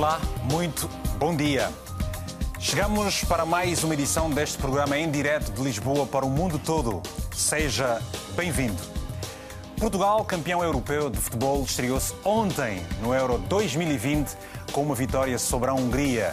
Olá, muito bom dia. Chegamos para mais uma edição deste programa em direto de Lisboa para o mundo todo. Seja bem-vindo. Portugal, campeão europeu de futebol, estreou-se ontem no Euro 2020 com uma vitória sobre a Hungria.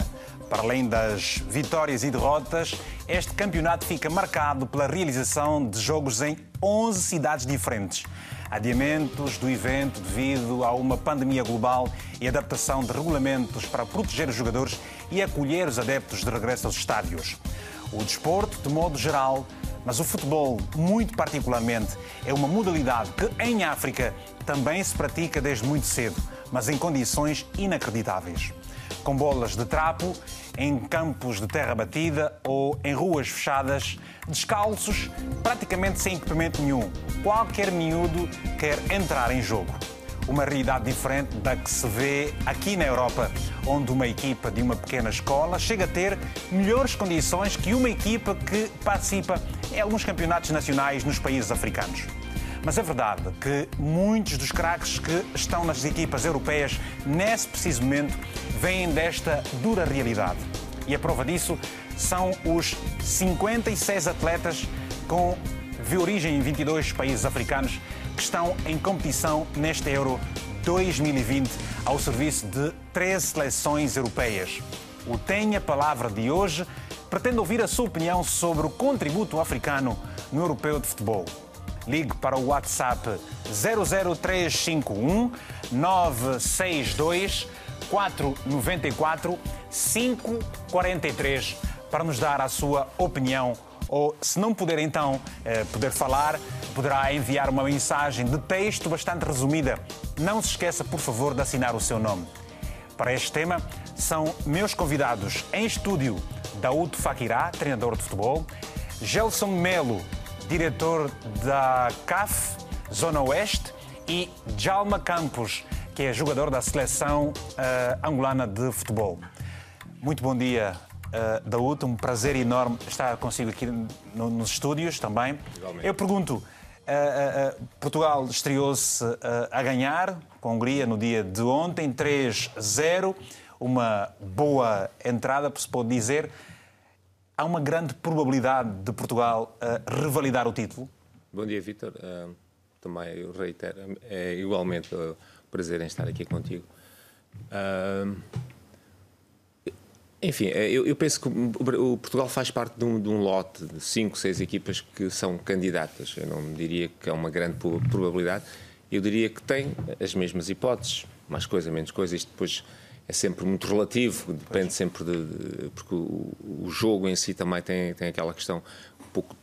Para além das vitórias e derrotas, este campeonato fica marcado pela realização de jogos em 11 cidades diferentes. Adiamentos do evento devido a uma pandemia global e adaptação de regulamentos para proteger os jogadores e acolher os adeptos de regresso aos estádios. O desporto, de modo geral, mas o futebol, muito particularmente, é uma modalidade que em África também se pratica desde muito cedo, mas em condições inacreditáveis. Com bolas de trapo, em campos de terra batida ou em ruas fechadas, descalços, praticamente sem equipamento nenhum. Qualquer miúdo quer entrar em jogo. Uma realidade diferente da que se vê aqui na Europa, onde uma equipa de uma pequena escola chega a ter melhores condições que uma equipa que participa em alguns campeonatos nacionais nos países africanos. Mas é verdade que muitos dos craques que estão nas equipas europeias, nesse preciso momento, vêm desta dura realidade. E a prova disso são os 56 atletas com de origem em 22 países africanos que estão em competição neste Euro 2020 ao serviço de 13 seleções europeias. O Tenha Palavra de hoje pretende ouvir a sua opinião sobre o contributo africano no Europeu de Futebol. Ligue para o WhatsApp 00351 962 494 543 para nos dar a sua opinião ou, se não puder então eh, poder falar, poderá enviar uma mensagem de texto bastante resumida. Não se esqueça, por favor, de assinar o seu nome. Para este tema, são meus convidados em estúdio Daúdo Fakirá, treinador de futebol, Gelson Melo, diretor da CAF, Zona Oeste, e Jalma Campos, que é jogador da seleção uh, angolana de futebol. Muito bom dia, uh, Daúdo. Um prazer enorme estar consigo aqui no, nos estúdios também. Igualmente. Eu pergunto, uh, uh, Portugal estreou-se a ganhar com a Hungria no dia de ontem, 3-0. Uma boa entrada, se pode dizer. Há uma grande probabilidade de Portugal revalidar o título? Bom dia, Vítor. também eu reitero, é igualmente um prazer em estar aqui contigo. Enfim, é, eu, eu, penso que o Portugal faz parte de um, de um, lote de 5, 6 equipas que são candidatas. Eu não diria que é uma grande probabilidade. Eu diria que tem as mesmas hipóteses, mais coisa, menos coisa. Isto depois é sempre muito relativo, depende sempre de. de porque o, o, jogo em si também tem, tem aquela questão um pouco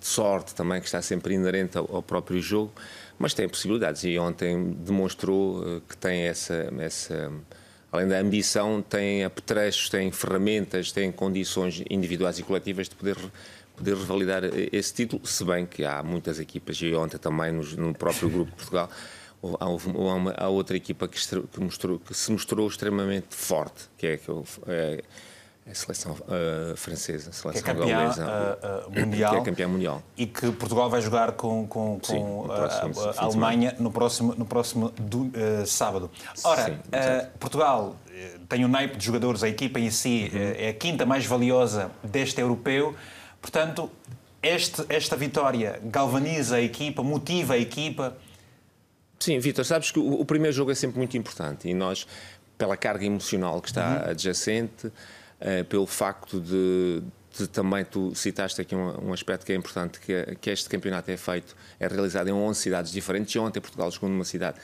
de sorte também, que está sempre inerente ao, ao próprio jogo, mas tem possibilidades. E ontem demonstrou eh, que tem essa. essa além da ambição, têm apetrechos, têm ferramentas, têm condições individuais e coletivas de poder poder revalidar esse título, se bem que há muitas equipas, e ontem também no, no próprio grupo de Portugal, há, outra equipa que, que, mostrou, que, se mostrou extremamente forte, que é, que é, a seleção uh, francesa, a seleção que é campeã, uh, uh, mundial, que é campeã mundial. E que Portugal vai jogar com, com, com Sim, próximo, a, Alemanha no próximo, no próximo do, sábado. Ora, Sim, Portugal tem um naipe de jogadores, a equipa em si uhum. é a quinta mais valiosa deste europeu. Portanto, este, esta vitória galvaniza a equipa, motiva a equipa. Sim, Vitor, sabes que o, o, primeiro jogo é sempre muito importante e nós, pela carga emocional que está uhum. adjacente, eh, pelo facto de, de, também tu citaste aqui um, um, aspecto que é importante, que, que este campeonato é feito, é realizado em 11 cidades diferentes, e ontem Portugal jogou numa cidade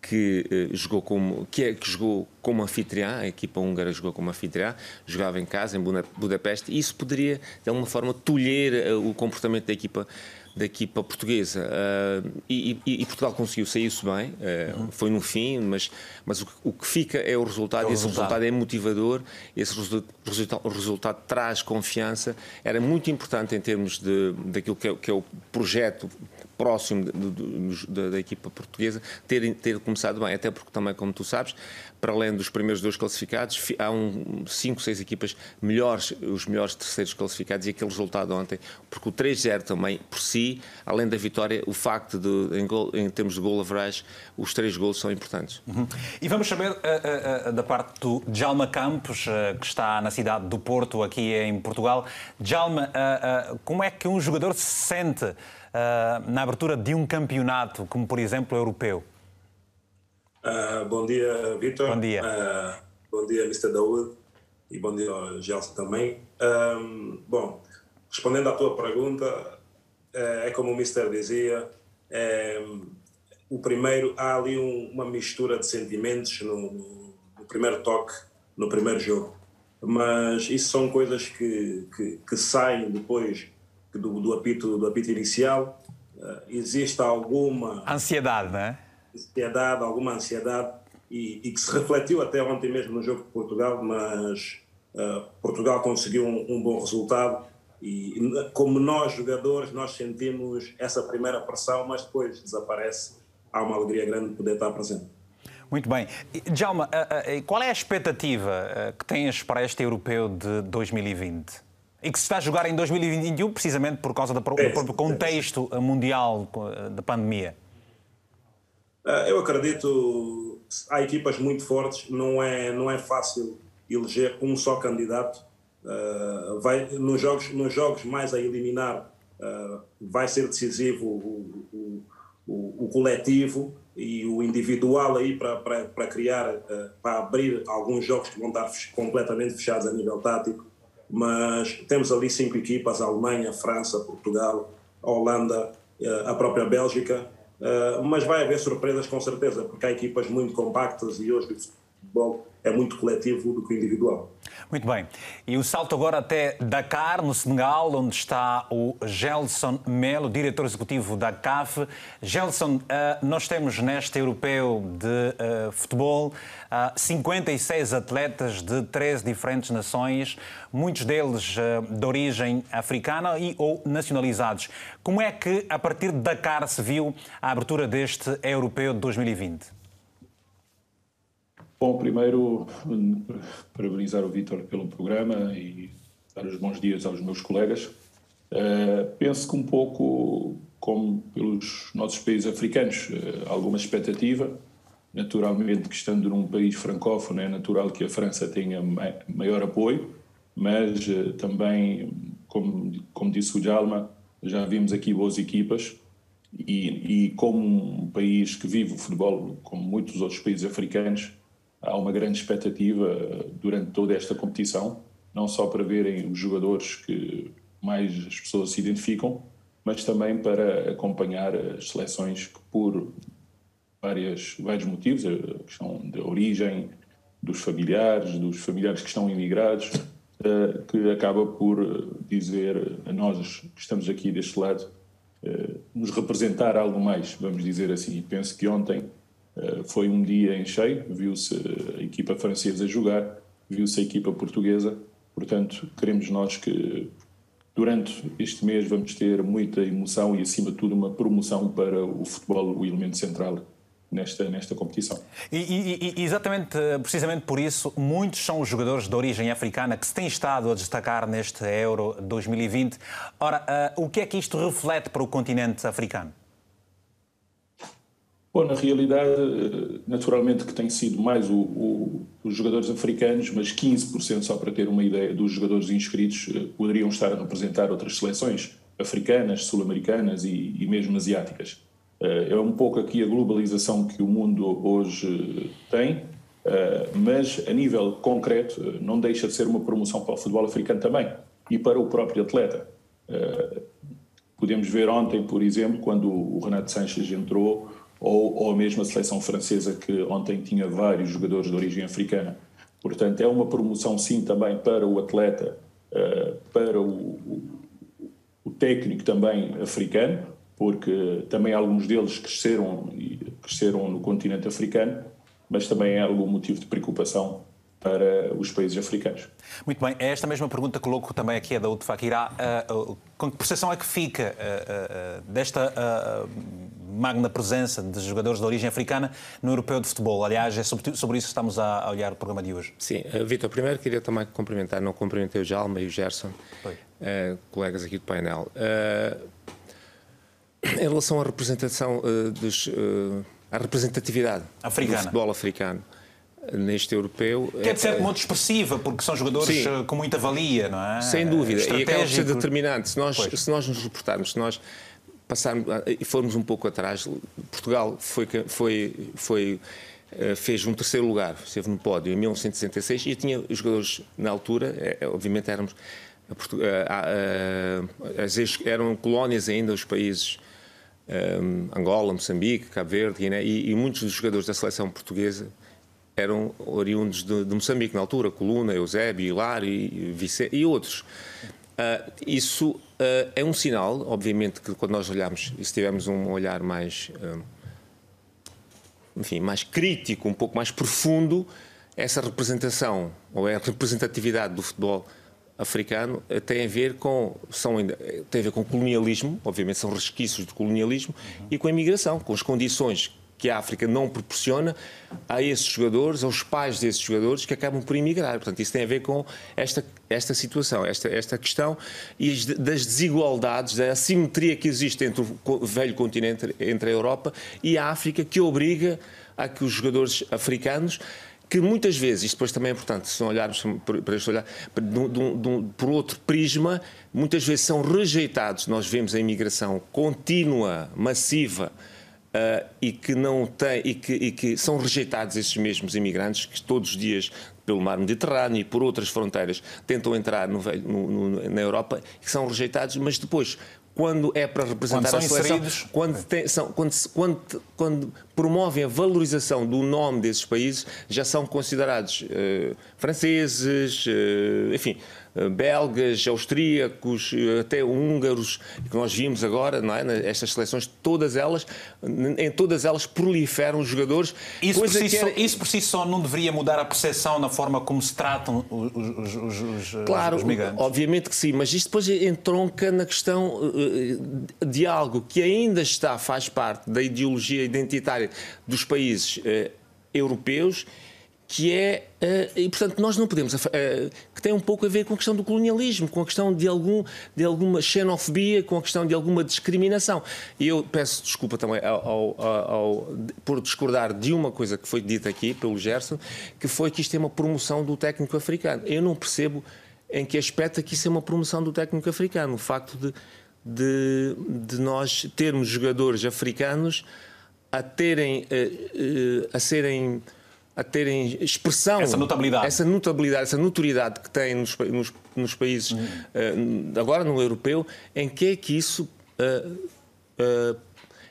que uh, jogou como que, é, que jogou como anfitriã, a equipa húngara jogou como anfitriã, jogava em casa em Budapeste, e isso poderia de alguma forma tolher uh, o comportamento da equipa da equipa portuguesa. Uh, e, e, e, Portugal conseguiu sair-se bem, uh, uhum. foi no fim, mas, mas o, o, que fica é o resultado, é o esse resultado. resultado é motivador, esse resultado, o resultado traz confiança. Era muito importante em termos de, daquilo que é, que é o projeto próximo de, de, de, da equipa portuguesa ter, ter começado bem, até porque também, como tu sabes, para além dos primeiros dois classificados, há um, cinco, seis equipas melhores, os melhores terceiros classificados e aquele resultado ontem, porque o 3-0 também, por si, além da vitória, o facto de, em, gol, em termos de gol average, os três gols são importantes. Uhum. E vamos saber uh, uh, da parte do Djalma Campos, uh, que está na cidade do Porto, aqui em Portugal. Djalma, como é que um jogador se sente na abertura de um campeonato, como por exemplo o europeu? bom dia, Vitor. Bom dia. bom dia, Mr. Daoud. E bom dia ao Gelson também. Um, bom, respondendo à tua pergunta, é como o Mister dizia, é, o primeiro, há ali um, uma mistura de sentimentos no, no, primeiro toque, no primeiro jogo. Mas isso são coisas que, que, que saem depois do, do, apito, do apito inicial. Uh, existe alguma. Ansiedade, não é? Ansiedade, alguma ansiedade, e, e, que se refletiu até ontem mesmo no jogo de Portugal, mas uh, Portugal conseguiu um, um bom resultado e como nós jogadores nós sentimos essa primeira pressão mas depois desaparece há uma alegria grande de poder estar presente. Muito bem. Djalma, qual é a expectativa que tens para este europeu de 2020? E que se está a jogar em 2021 precisamente por causa do próprio contexto mundial da pandemia? Eu acredito, há equipas muito fortes, não é, não é fácil eleger um só candidato. vai, nos, jogos, nos jogos mais a eliminar, vai ser decisivo o, o o, o coletivo e o individual aí para, para, para criar, eh, para abrir alguns jogos que vão estar completamente fechados a nível tático. Mas temos ali cinco equipas: a Alemanha, a França, Portugal, a Holanda, eh, a própria Bélgica. Eh, mas vai haver surpresas com certeza, porque há equipas muito compactas e hoje o futebol é muito coletivo do que individual. Muito bem. E o salto agora até Dakar, no Senegal, onde está o Gelson Melo, diretor executivo da CAF. Gelson, eh, nós temos neste europeu de eh, futebol 56 eh, atletas de 13 diferentes nações, muitos deles de origem africana e ou nacionalizados. Como é que, a partir de Dakar, se viu a abertura deste europeu de 2020? Bom, primeiro, parabenizar o Vítor pelo programa e dar os bons dias aos meus colegas. Uh, penso que um pouco como pelos nossos países africanos, uh, alguma expectativa. Naturalmente, que estando num país francófono, é natural que a França tenha maior apoio, mas uh, também, como, como disse o Jalma, já vimos aqui boas equipas e, e como um país que vive o futebol, como muitos outros países africanos, há uma grande expectativa durante toda esta competição, não só para verem os jogadores que mais as pessoas se identificam, mas também para acompanhar as seleções que, por várias, vários motivos, a questão da origem, dos familiares, dos familiares que estão imigrados, eh, que acaba por dizer a nós que estamos aqui deste lado, eh, nos representar algo mais, vamos dizer assim. Penso que ontem eh, foi um dia em cheio, viu-se a equipa francesa jogar, viu-se a equipa portuguesa, portanto, queremos nós que durante este mês vamos ter muita emoção e, acima de tudo, uma promoção para o futebol, o elemento central nesta, nesta competição. E, e, exatamente, precisamente por isso, muitos são os jogadores de origem africana que se têm estado a destacar neste Euro 2020. Ora, uh, o que é que isto reflete para o continente africano? Bom, na realidade, eh, naturalmente que tem sido mais o, o, os jogadores africanos, mas 15%, só para ter uma ideia, dos jogadores inscritos eh, poderiam estar a representar outras seleções africanas, sul-americanas e, e, mesmo asiáticas. Eh, é um pouco aqui a globalização que o mundo hoje tem, mas a nível concreto não deixa de ser uma promoção para o futebol africano também e para o próprio atleta. Podemos ver ontem, por exemplo, quando o Renato Sanches entrou, ou, ou mesmo a seleção francesa, que ontem tinha vários jogadores de origem africana. Portanto, é uma promoção, sim, também para o atleta, uh, para o, o, técnico também africano, porque também alguns deles cresceram, cresceram no continente africano, mas também é algum motivo de preocupação para os países africanos. Muito bem, é esta mesma pergunta coloco também aqui a da Utfakirá. Uh, uh, com que percepção é que fica desta magna presença de jogadores de origem africana no europeu de futebol? Aliás, é sobre, sobre isso que estamos a, a, olhar o programa de hoje. Sim, Vitor, primeiro queria também cumprimentar, não cumprimentei o Jalma e o Gerson, colegas aqui do painel. em relação à representação dos, à representatividade africana. do futebol africano neste europeu. Que é de certo modo expressiva, porque são jogadores Sim, eh, com muita valia, não é? Sem dúvida, e acaba por ser determinante. Se nós, se nós nos reportarmos, se nós passarmos e formos um pouco atrás, Portugal foi, foi, foi, eh, fez um terceiro lugar, esteve no pódio em 1966 e tinha jogadores na altura, é, obviamente éramos eram colónias ainda os países um, Angola, Moçambique, Cabo Verde, Guiné, e, e muitos dos jogadores da seleção portuguesa eram oriundos de, de Moçambique na altura, Coluna, Eusébio, Hilário e, e outros. Uh, isso uh, é um sinal, obviamente, que quando nós olhamos, e se tivermos um olhar mais, uh, enfim, mais crítico, um pouco mais profundo, essa representação ou a representatividade do futebol africano tem a ver com são tem a ver com colonialismo, obviamente são resquícios do colonialismo uhum. e com a imigração, com as condições que a África não proporciona a esses jogadores, aos pais desses jogadores que acabam por emigrar. Portanto, isso tem a ver com esta, esta situação, esta, esta questão e das desigualdades, da assimetria que existe entre o velho continente, entre a Europa e a África, que obriga a que os jogadores africanos que muitas vezes, isto depois também é importante, se olharmos para este olhar, por outro prisma, muitas vezes são rejeitados. Nós vemos a imigração contínua, massiva, Uh, e que não tem e que, e que, são rejeitados esses mesmos imigrantes que todos os dias pelo mar Mediterrâneo e por outras fronteiras tentam entrar no, no, no, na Europa que são rejeitados, mas depois quando é para representar quando a seleção, quando, tem, são, quando, quando, quando, promovem a valorização do nome desses países, já são considerados uh, franceses, uh, enfim, belgas, austríacos, eh, até húngaros, que nós vimos agora, não é? Estas seleções, todas elas, em todas elas proliferam jogadores. Isso por, si só, isso por si só não deveria mudar a percepção na forma como se tratam os, os, os, claro, os migrantes? obviamente que sim, mas isto depois entronca na questão eh, de algo que ainda está, faz parte da ideologia identitária dos países europeus que é uh, e portanto nós não podemos uh, que tem um pouco a ver com a questão do colonialismo, com a questão de algum de alguma xenofobia, com a questão de alguma discriminação. E eu peço desculpa também ao, ao, ao, por discordar de uma coisa que foi dita aqui pelo Gerson, que foi que isto é uma promoção do técnico africano. Eu não percebo em que aspecto é que isso é uma promoção do técnico africano, o facto de, de, de nós termos jogadores africanos a terem uh, a serem a terem expressão. Essa notabilidade. Essa notabilidade, essa notoriedade que têm nos, nos, nos países, uhum. uh, agora no europeu, em que é que isso. Uh, uh,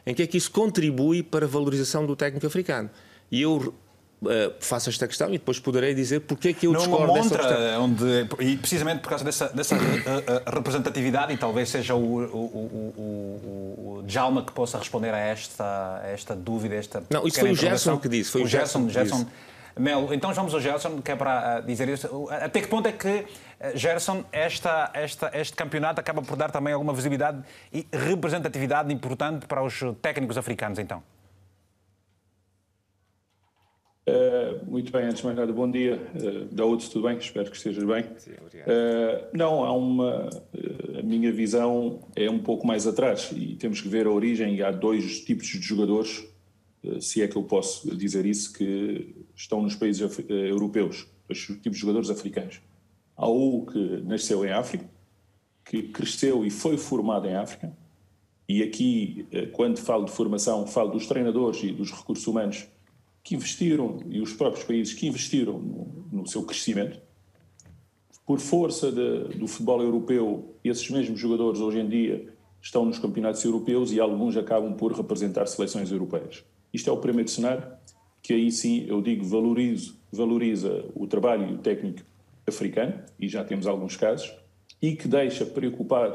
em que é que isso contribui para a valorização do técnico africano? E eu Uh, faço esta questão e depois poderei dizer porque é que eu não discordo uma montra dessa onde e precisamente por causa dessa, dessa uh, uh, representatividade e talvez seja o, o, o, o, Jalma que possa responder a esta, a esta dúvida, esta Não, isso foi o Gerson que disse. Foi o Gerson, Gerson, Gerson Melo, então vamos ao Gerson, que é para dizer isso. Até que ponto é que, Gerson, esta, esta, este campeonato acaba por dar também alguma visibilidade e representatividade importante para os técnicos africanos, então? Uh, muito bem, antes de mais nada, bom dia. Uh, Daúde, tudo bem? Espero que estejas bem. Sim, obrigado. Uh, não, há uma. a minha visão é um pouco mais atrás e temos que ver a origem. E há dois tipos de jogadores, se é que eu posso dizer isso, que estão nos países europeus, dois tipos de jogadores africanos. Há o que nasceu em África, que cresceu e foi formado em África. E aqui, quando falo de formação, falo dos treinadores e dos recursos humanos que investiram, e os próprios países que investiram no, no seu crescimento, por força de, do futebol europeu, esses mesmos jogadores hoje em dia estão nos campeonatos europeus e alguns acabam por representar seleções europeias. Isto é o primeiro cenário, que aí sim eu digo valorizo, valoriza o trabalho técnico africano, e já temos alguns casos, e que deixa preocupar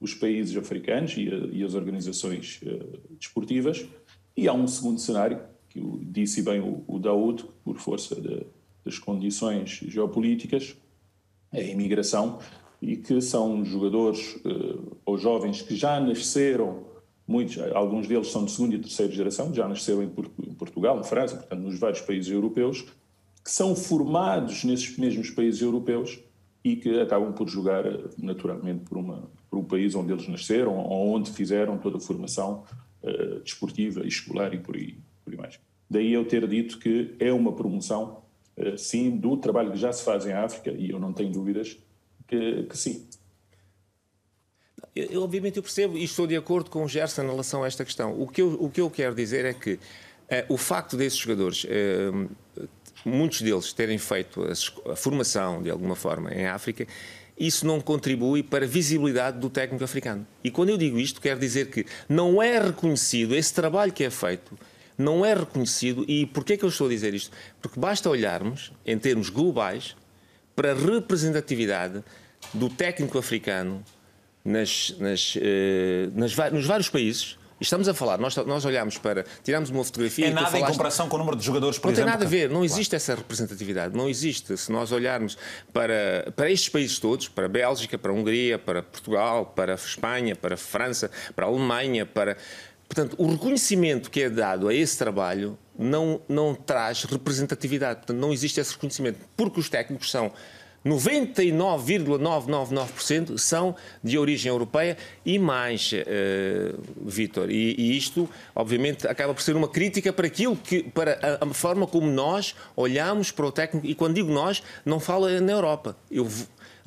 os países africanos e, e as organizações uh, desportivas. E há um segundo cenário, que disse bem o, o Daoud, por força de, das condições geopolíticas, é a imigração, e que são jogadores uh, ou jovens que já nasceram, muitos, alguns deles são de segunda e terceira geração, já nasceram em, Portugal, em França, portanto, nos vários países europeus, que são formados nesses mesmos países europeus e que acabam por jogar naturalmente por, uma, por um país onde eles nasceram ou onde fizeram toda a formação uh, desportiva e escolar e por aí. Daí eu ter dito que é uma promoção, uh, sim, do trabalho que já se faz em África, e eu não tenho dúvidas que, que sim. Eu, obviamente eu percebo e estou de acordo com o Gerson em relação a esta questão. O que eu, o que eu quero dizer é que uh, o facto desses jogadores, uh, muitos deles terem feito a, a, formação de alguma forma em África, isso não contribui para a visibilidade do técnico africano. E quando eu digo isto, quero dizer que não é reconhecido esse trabalho que é feito, não é reconhecido. E porquê é que eu estou a dizer isto? Porque basta olharmos, em termos globais, para a representatividade do técnico africano nas, nas, eh, nas, nos vários países. Estamos a falar, nós, nós olhamos para, tiramos uma fotografia. É nada em comparação com o número de jogadores, por não exemplo. Não tem nada a ver, não existe essa representatividade, não existe. Se nós olharmos para, para estes países todos, para a Bélgica, para a Hungria, para Portugal, para a Espanha, para a França, para a Alemanha, para. Portanto, o reconhecimento que é dado a esse trabalho não, não traz representatividade. Portanto, não existe esse reconhecimento, porque os técnicos são 99,999% são de origem europeia e mais, uh, Vítor. E, e, isto, obviamente, acaba por ser uma crítica para aquilo que, para a, a, forma como nós olhamos para o técnico. E quando digo nós, não falo na Europa. Eu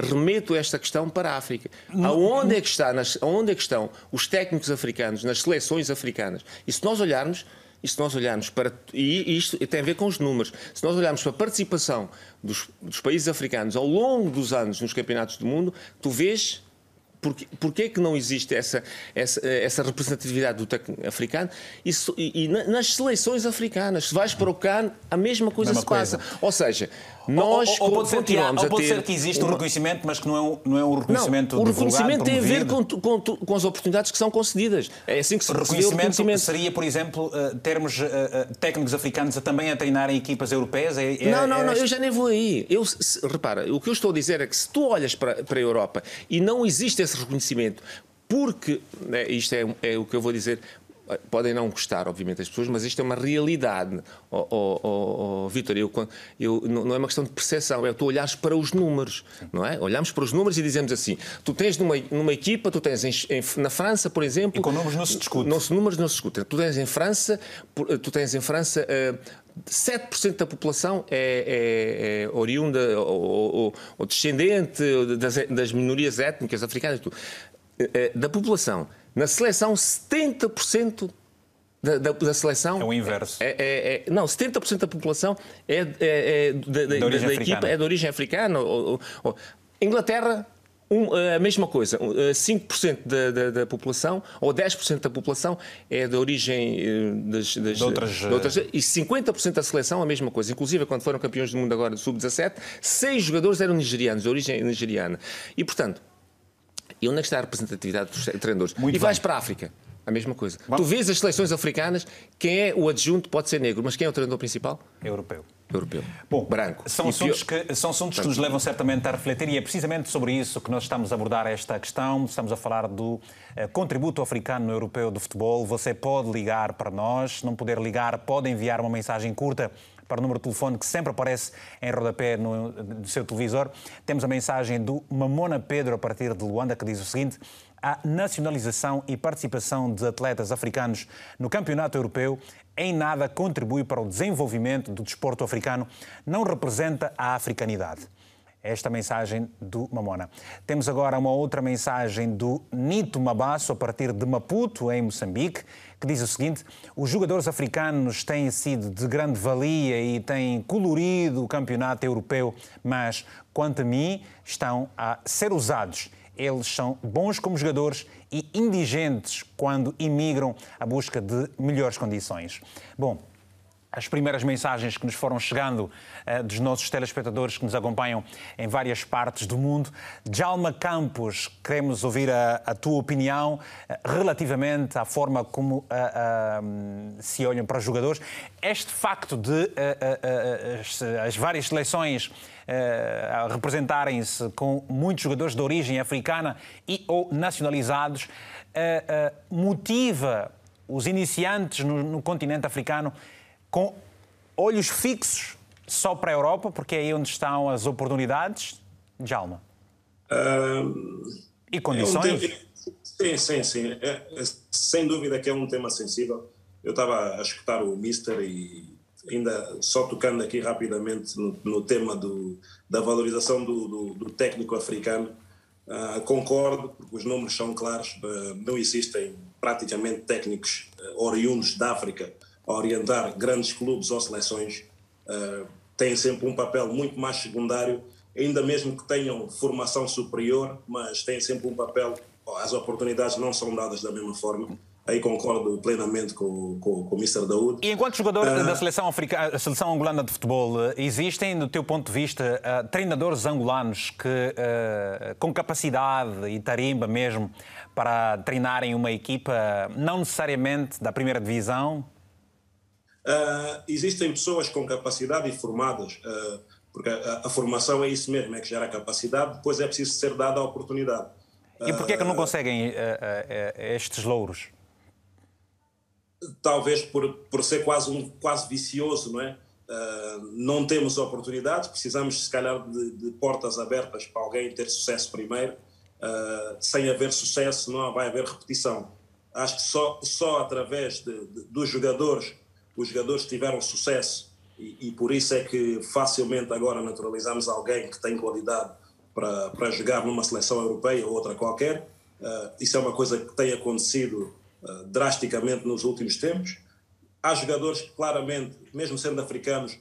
remeto esta questão para a África. Aonde é que está, nas, aonde é que estão os técnicos africanos nas seleções africanas? E se nós olharmos e se nós olharmos para. E isto tem a ver com os números. Se nós olharmos para a participação dos, dos países africanos ao longo dos anos nos campeonatos do mundo, tu vês Porquê, porquê que não existe essa, essa, essa representatividade do técnico africano? Isso, e, e, nas seleções africanas, se vais para o CAN, a mesma coisa mesma se coisa. passa. Ou seja, nós ou, ou, ou pode continuamos ser, ou pode ser que existe um reconhecimento, mas que não é um, não é um reconhecimento não, O reconhecimento tem a ver com, com, com, as oportunidades que são concedidas. É assim que se reconhecimento, reconhecimento. seria, por exemplo, uh, termos uh, técnicos africanos a, também a treinarem equipas europeias? É, é, não, não, é não, eu já nem vou aí. Eu, se, repara, o que eu estou a dizer é que se tu olhas para, para a Europa e não existe esse reconhecimento, porque, né, isto é, é, o que eu vou dizer, podem não gostar, obviamente, as pessoas, mas isto é uma realidade. Oh, oh, oh, Vitor, eu, eu, não é uma questão de percepção, é tu olhares para os números, não é? Olhamos para os números e dizemos assim: tu tens numa, numa equipa, tu tens em, em, na França, por exemplo. E com números não se discute. Não, números não se discute. Tu tens em França, tu tens em França. Uh, 7% da população é, é, é oriunda ou, ou, ou descendente das, das, minorias étnicas africanas. Eh, da população, na seleção, 70% da, da, da, seleção. É o inverso. É, é, é não, 70% da população é, é, é da, da, da equipa é de origem africana. Ou, ou, Inglaterra, um, a mesma coisa. 5% da, da, da, população ou 10% da população é de origem eh, das, das, de outras, de outras, E 50% da seleção a mesma coisa. Inclusive, quando foram campeões do mundo agora do Sub-17, seis jogadores eram nigerianos, de origem nigeriana. E, portanto, e onde é que está a representatividade dos treinadores? Muito e vais para a África. A mesma coisa. Bom. Tu vês as seleções africanas, quem é o adjunto pode ser negro, mas quem é o treinador principal? Europeu. Europeu. Bom, branco. São assuntos, que, são assuntos que nos levam certamente a refletir e é precisamente sobre isso que nós estamos a abordar esta questão. Estamos a falar do uh, contributo africano no europeu do futebol. Você pode ligar para nós, se não puder ligar, pode enviar uma mensagem curta para o número de telefone que sempre aparece em rodapé no, no seu televisor. Temos a mensagem do Mamona Pedro, a partir de Luanda, que diz o seguinte: a nacionalização e participação de atletas africanos no Campeonato Europeu em nada contribui para o desenvolvimento do desporto africano, não representa a africanidade. Esta mensagem do Mamona. Temos agora uma outra mensagem do Nito Mabasso, a partir de Maputo, em Moçambique, que diz o seguinte: os jogadores africanos têm sido de grande valia e têm colorido o campeonato europeu, mas, quanto a mim, estão a ser usados. Eles são bons como jogadores e indigentes quando imigram à busca de melhores condições. Bom, as primeiras mensagens que nos foram chegando uh, dos nossos telespectadores que nos acompanham em várias partes do mundo. Jalma Campos, queremos ouvir a, a tua opinião uh, relativamente à forma como uh, se olham para os jogadores. Este facto de as, as, várias seleções representarem-se com muitos jogadores de origem africana e ou nacionalizados motiva os iniciantes no, no continente africano com olhos fixos só para a Europa, porque é aí onde estão as oportunidades, Jalma? Um, e condições? É um tema, sim, sim, sim. É, é, sem dúvida que é um tema sensível. Eu estava a escutar o Mister e ainda só tocando aqui rapidamente no, no tema do, da valorização do, do, do técnico africano, uh, concordo, porque os números são claros, uh, não existem praticamente técnicos uh, oriundos da África a orientar grandes clubes ou seleções, uh, têm sempre um papel muito mais secundário, ainda mesmo que tenham formação superior, mas têm sempre um papel, as oportunidades não são dadas da mesma forma. Aí concordo plenamente com, com, com o Mr. Daoud. E enquanto jogador uh, da seleção, africana, seleção angolana de futebol, existem, do teu ponto de vista, uh, treinadores angolanos que, uh, com capacidade e tarimba mesmo para treinarem uma equipa, não necessariamente da primeira divisão, Uh, existem pessoas com capacidade e formadas, uh, porque a, a, formação é isso mesmo, é que gera capacidade, depois é preciso ser dada a oportunidade. E porquê é que não conseguem estes louros? Talvez por, por ser quase, um, quase vicioso, não é? não temos oportunidades, precisamos, se calhar, de, de, portas abertas para alguém ter sucesso primeiro. sem haver sucesso, não vai haver repetição. Acho que só, só através de, de, dos jogadores os jogadores tiveram sucesso e, e, por isso é que facilmente agora naturalizamos alguém que tem qualidade para, para jogar numa seleção europeia ou outra qualquer. Uh, isso é uma coisa que tem acontecido uh, drasticamente nos últimos tempos. Há jogadores que claramente, mesmo sendo africanos,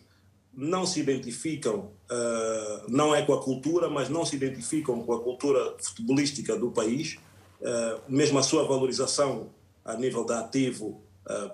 não se identificam, uh, não é com a cultura, mas não se identificam com a cultura futebolística do país. mesmo a sua valorização a nível da ativo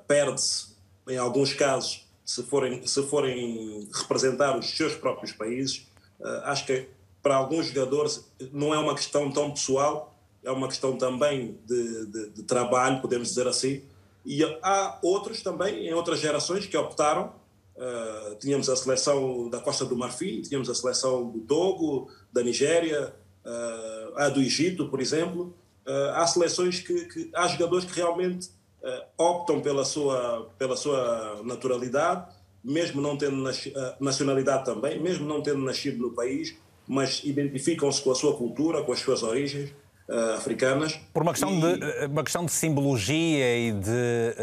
perde-se em alguns casos, se forem, se forem representar os seus próprios países, uh, acho que para alguns jogadores não é uma questão tão pessoal, é uma questão também de, de, de trabalho, podemos dizer assim. E há outros também, em outras gerações, que optaram. Uh, tínhamos a seleção da Costa do Marfim, tínhamos a seleção do Togo, da Nigéria, uh, a do Egito, por exemplo. Uh, há seleções que, que, há jogadores que realmente optam pela sua, pela sua naturalidade, mesmo não tendo uh, nacionalidade também, mesmo não tendo nascido no país, mas identificam-se com a sua cultura, com as suas origens uh, africanas. Por uma questão, e... de, uma questão de simbologia e de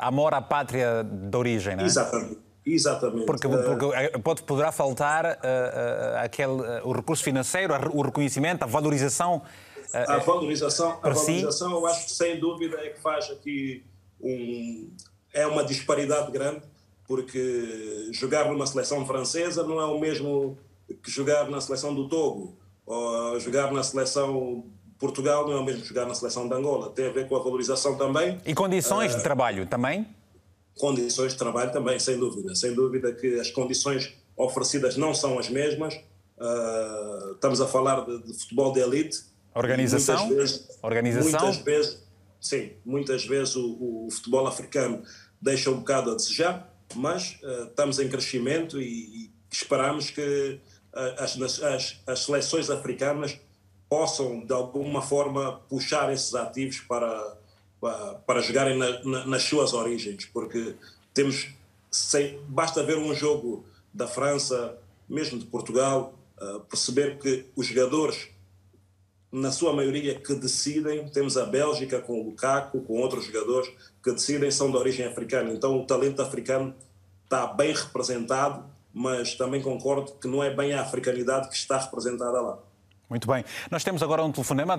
amor à pátria de origem, não é? Exatamente. Exatamente. Porque, porque pode, poderá faltar uh, uh, aquele, uh, o recurso financeiro, o reconhecimento, a valorização a é, valorização, a valorização eu acho que sem dúvida é que faz aqui um, é uma disparidade grande, porque jogar numa seleção francesa não é o mesmo que jogar na seleção do Togo, ou jogar na seleção Portugal não é o mesmo que jogar na seleção de Angola. Tem a ver com a valorização também. E condições uh, de trabalho também? Condições de trabalho também, sem dúvida. Sem dúvida que as condições oferecidas não são as mesmas. Uh, estamos a falar de, de futebol de elite, Organização? Muitas vezes, Organização? Muitas vezes, sim, muitas vezes o, o, futebol africano deixa um bocado a desejar, mas uh, estamos em crescimento e, e esperamos que uh, as, as, as seleções africanas possam, de alguma forma, puxar esses ativos para, para, para jogarem na, na, nas suas origens, porque temos, sem, basta ver um jogo da França, mesmo de Portugal, uh, perceber que os jogadores na sua maioria, que decidem. Temos a Bélgica com o Lukaku, com outros jogadores que decidem, são de origem africana. Então o talento africano está bem representado, mas também concordo que não é bem a africanidade que está representada lá. Muito bem. Nós temos agora um telefonema,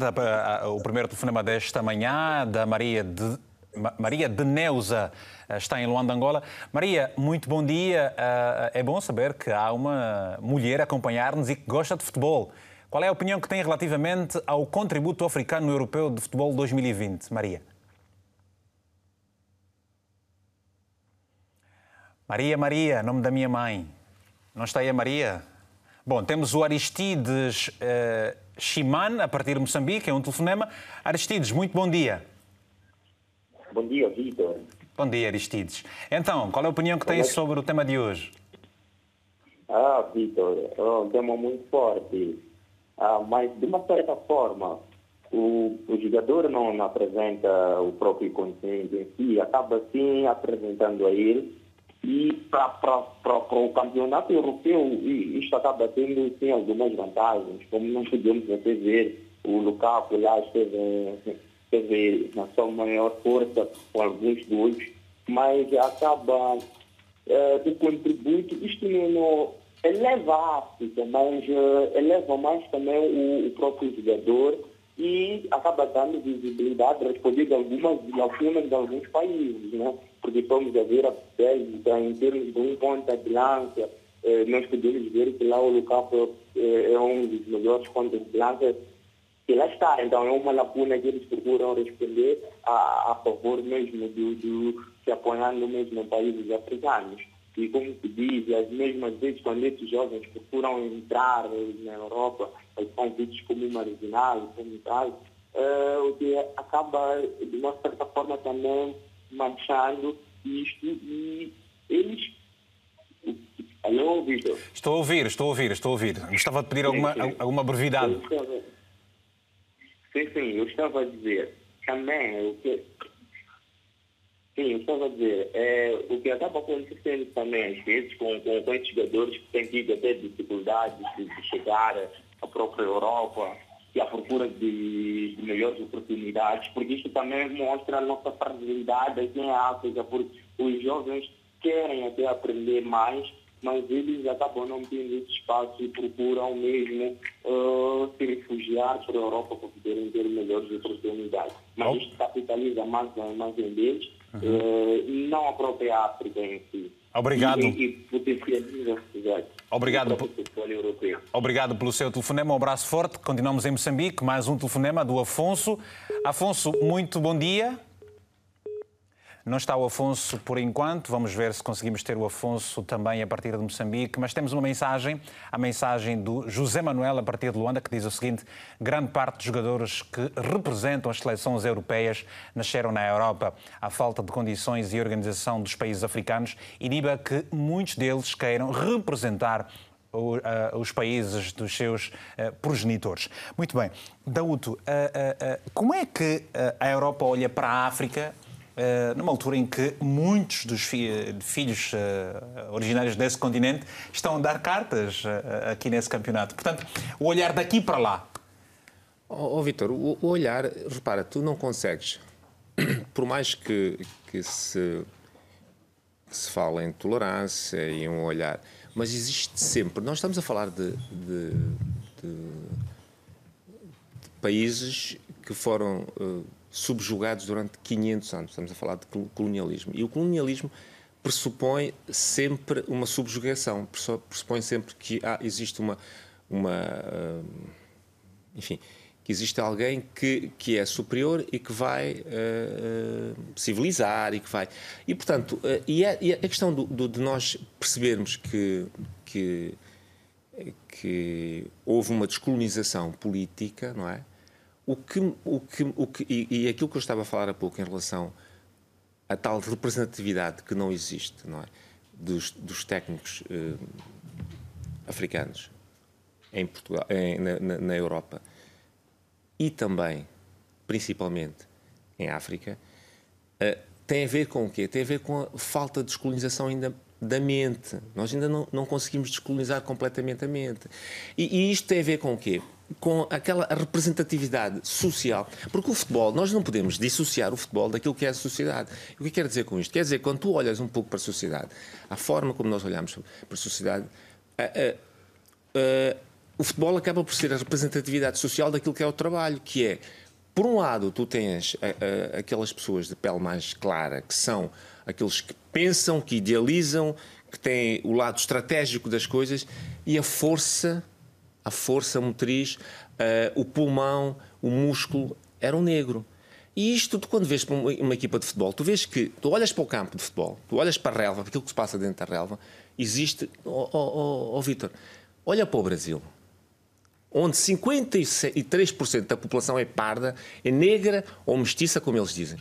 o primeiro telefonema desta manhã, da Maria de, Maria de Neuza, está em Luanda, Angola. Maria, muito bom dia. Ah, é bom saber que há uma mulher a acompanhar-nos e que gosta de futebol. Qual é a opinião que tem relativamente ao contributo africano europeu de futebol 2020, Maria? Maria, Maria, nome da minha mãe. Não está aí a Maria? Bom, temos o Aristides uh, Shiman, a partir de Moçambique, é um telefonema. Aristides, muito bom dia. Bom dia, Vitor. Bom dia, Aristides. Então, qual é a opinião que tem é sobre o tema de hoje? Ah, Vitor, é um tema muito forte. Ah, mas, de uma certa forma, o, o jogador não, não apresenta o próprio conhecimento em si, acaba sim apresentando a ele. E para o campeonato europeu, isto acaba tendo sim, algumas vantagens, como não podemos até ver, o Lukaku lá esteve, esteve na sua maior força com alguns gols, mas acaba uh, o contributo, isto não, eleva a África, mas uh, eleva mais também o, o próprio jogador e acaba dando visibilidade, respondendo algumas lacunas de alguns países, né? porque vamos a ver a Bélgica em termos de um ponta de lança, eh, nós podemos ver que lá o Lukaku eh, é um dos melhores pontos de lança que lá está. Então é uma lacuna que eles procuram responder a, a favor mesmo do, do se apoiando mesmo em países africanos. E como se diz, as mesmas vezes quando esses jovens procuram entrar na Europa, eles são vistos como marginais, como tal, uh, o que acaba, de uma certa forma, também manchando isto e eles Alô, Vitor? Estou a ouvir, estou a ouvir, estou a ouvir. Gostava de pedir alguma, sim, sim. alguma brevidade. Sim, sim, eu estava a dizer também o que Sim, eu estava a dizer, é, o que acaba acontecendo também, às vezes, com, com, com esses jogadores que têm tido até dificuldades de, de chegar à própria Europa e à procura de, de, melhores oportunidades, porque isso também mostra a nossa fragilidade aqui em África, porque os jovens querem até aprender mais, mas eles acabam não tendo esse espaço e procuram mesmo uh, se refugiar para a Europa para poderem ter melhores oportunidades. Mas isto capitaliza mais, mais em deles uhum. não a própria África em si. Obrigado. E, e Obrigado, Obrigado pelo seu telefonema. Um abraço forte. Continuamos em Moçambique. Mais um telefonema do Afonso. Afonso, muito bom dia. Não está o Afonso por enquanto, vamos ver se conseguimos ter o Afonso também a partir de Moçambique, mas temos uma mensagem, a mensagem do José Manuel a partir de Luanda, que diz o seguinte: grande parte dos jogadores que representam as seleções europeias nasceram na Europa. A falta de condições e organização dos países africanos iniba que muitos deles queiram representar os países dos seus progenitores. Muito bem. Dauto, como é que a Europa olha para a África eh, numa altura em que muitos dos filhos eh, originários desse continente estão a dar cartas eh, aqui nesse campeonato. Portanto, o olhar daqui para lá. Oh, oh Vitor, o, o, olhar, repara, tu não consegues, por mais que, que se, se fale em tolerância e um olhar, mas existe sempre. Nós estamos a falar de, de, de, de países que foram. Uh, subjugados durante 500 anos. Estamos a falar de colonialismo. E o colonialismo pressupõe sempre uma subjugação, pressupõe sempre que ah, existe uma. uma uh, enfim, que existe alguém que, que é superior e que vai uh, civilizar e que vai. E, portanto, uh, e, a, e, a, questão do, do, de nós percebermos que, que, que houve uma descolonização política, não é? O que, o que, o que, e, e aquilo que eu estava a falar há pouco em relação à tal representatividade que não existe, não é? Dos, dos técnicos eh, africanos em Portugal, em, na, na, Europa e também, principalmente, em África, eh, tem a ver com o quê? Tem a ver com a falta de descolonização ainda da mente. Nós ainda não, não conseguimos descolonizar completamente a mente. E, e isto tem a ver com o quê? Com aquela representatividade social. Porque o futebol, nós não podemos dissociar o futebol daquilo que é a sociedade. O que quer dizer com isto? Quer dizer, quando tu olhas um pouco para a sociedade, a forma como nós olhamos para a sociedade, a, a, a, o futebol acaba por ser a representatividade social daquilo que é o trabalho, que é, por um lado, tu tens aquelas pessoas de pele mais clara, que são aqueles que pensam, que idealizam, que têm o lado estratégico das coisas e a força a força motriz, uh, o pulmão, o músculo, era um negro. E isto, tu, quando vês uma, uma, equipa de futebol, tu vês que tu olhas para o campo de futebol, tu olhas para a relva, para aquilo que se passa dentro da relva, existe. Ó oh, oh, oh, Vitor, olha para o Brasil, onde 53% da população é parda, é negra ou mestiça, como eles dizem.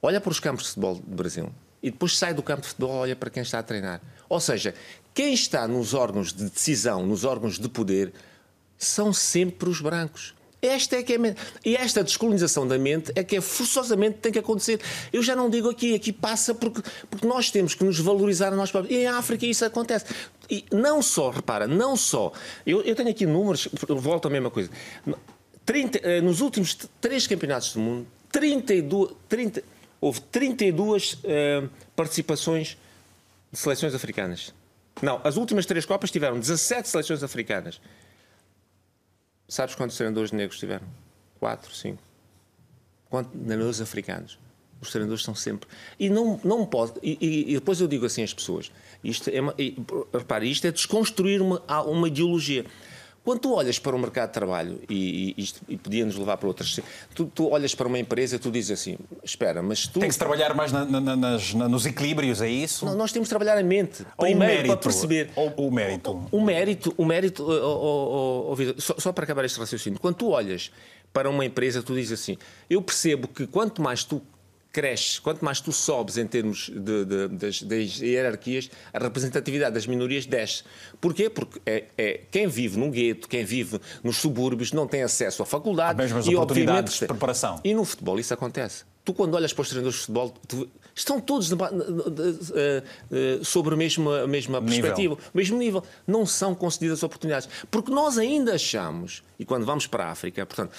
Olha para os campos de futebol do Brasil e depois sai do campo de futebol, olha para quem está a treinar. Ou seja, quem está nos órgãos de decisão, nos órgãos de poder, são sempre os brancos. Esta é que é e esta descolonização da mente é que é forçosamente tem que acontecer. Eu já não digo aqui, aqui passa porque, porque nós temos que nos valorizar a nós próprios. E em África isso acontece. E não só, repara, não só. Eu, eu tenho aqui números, volto à mesma coisa. 30, eh, nos últimos três campeonatos do mundo, 32, 30, houve 32 uh, participações de seleções africanas. Não, as últimas três Copas tiveram 17 seleções africanas. Sabes quantos treinadores negros tiveram? Quatro, cinco. Quantos treinadores africanos? Os treinadores são sempre. E não, não pode. E, e, depois eu digo assim às pessoas: isto é, repare, isto é desconstruir uma, uma ideologia. Quando tu olhas para o mercado de trabalho, e, e isto e podia-nos levar para outras. Tu, tu, olhas para uma empresa e tu dizes assim: espera, mas tu. Tem que se trabalhar mais na, na, nas, na, nos equilíbrios, é isso? Não, nós temos de trabalhar a mente. Primeiro, o mérito, para perceber. Ou o mérito. O, o mérito, o mérito oh, oh, oh, só, só para acabar este raciocínio. Quando tu olhas para uma empresa, tu dizes assim: eu percebo que quanto mais tu cresce. Quanto mais tu sobes em termos de, de, das, das, hierarquias, a representatividade das minorias desce. Porquê? Porque é, é, quem vive num gueto, quem vive nos subúrbios, não tem acesso à faculdade. Há mesmas e, oportunidades de preparação. E no futebol isso acontece. Tu, quando olhas para os treinadores de futebol, tu, estão todos eh, eh, sobre a mesma, a mesma perspectiva, o mesmo nível. Não são concedidas oportunidades. Porque nós ainda achamos, e quando vamos para a África, portanto,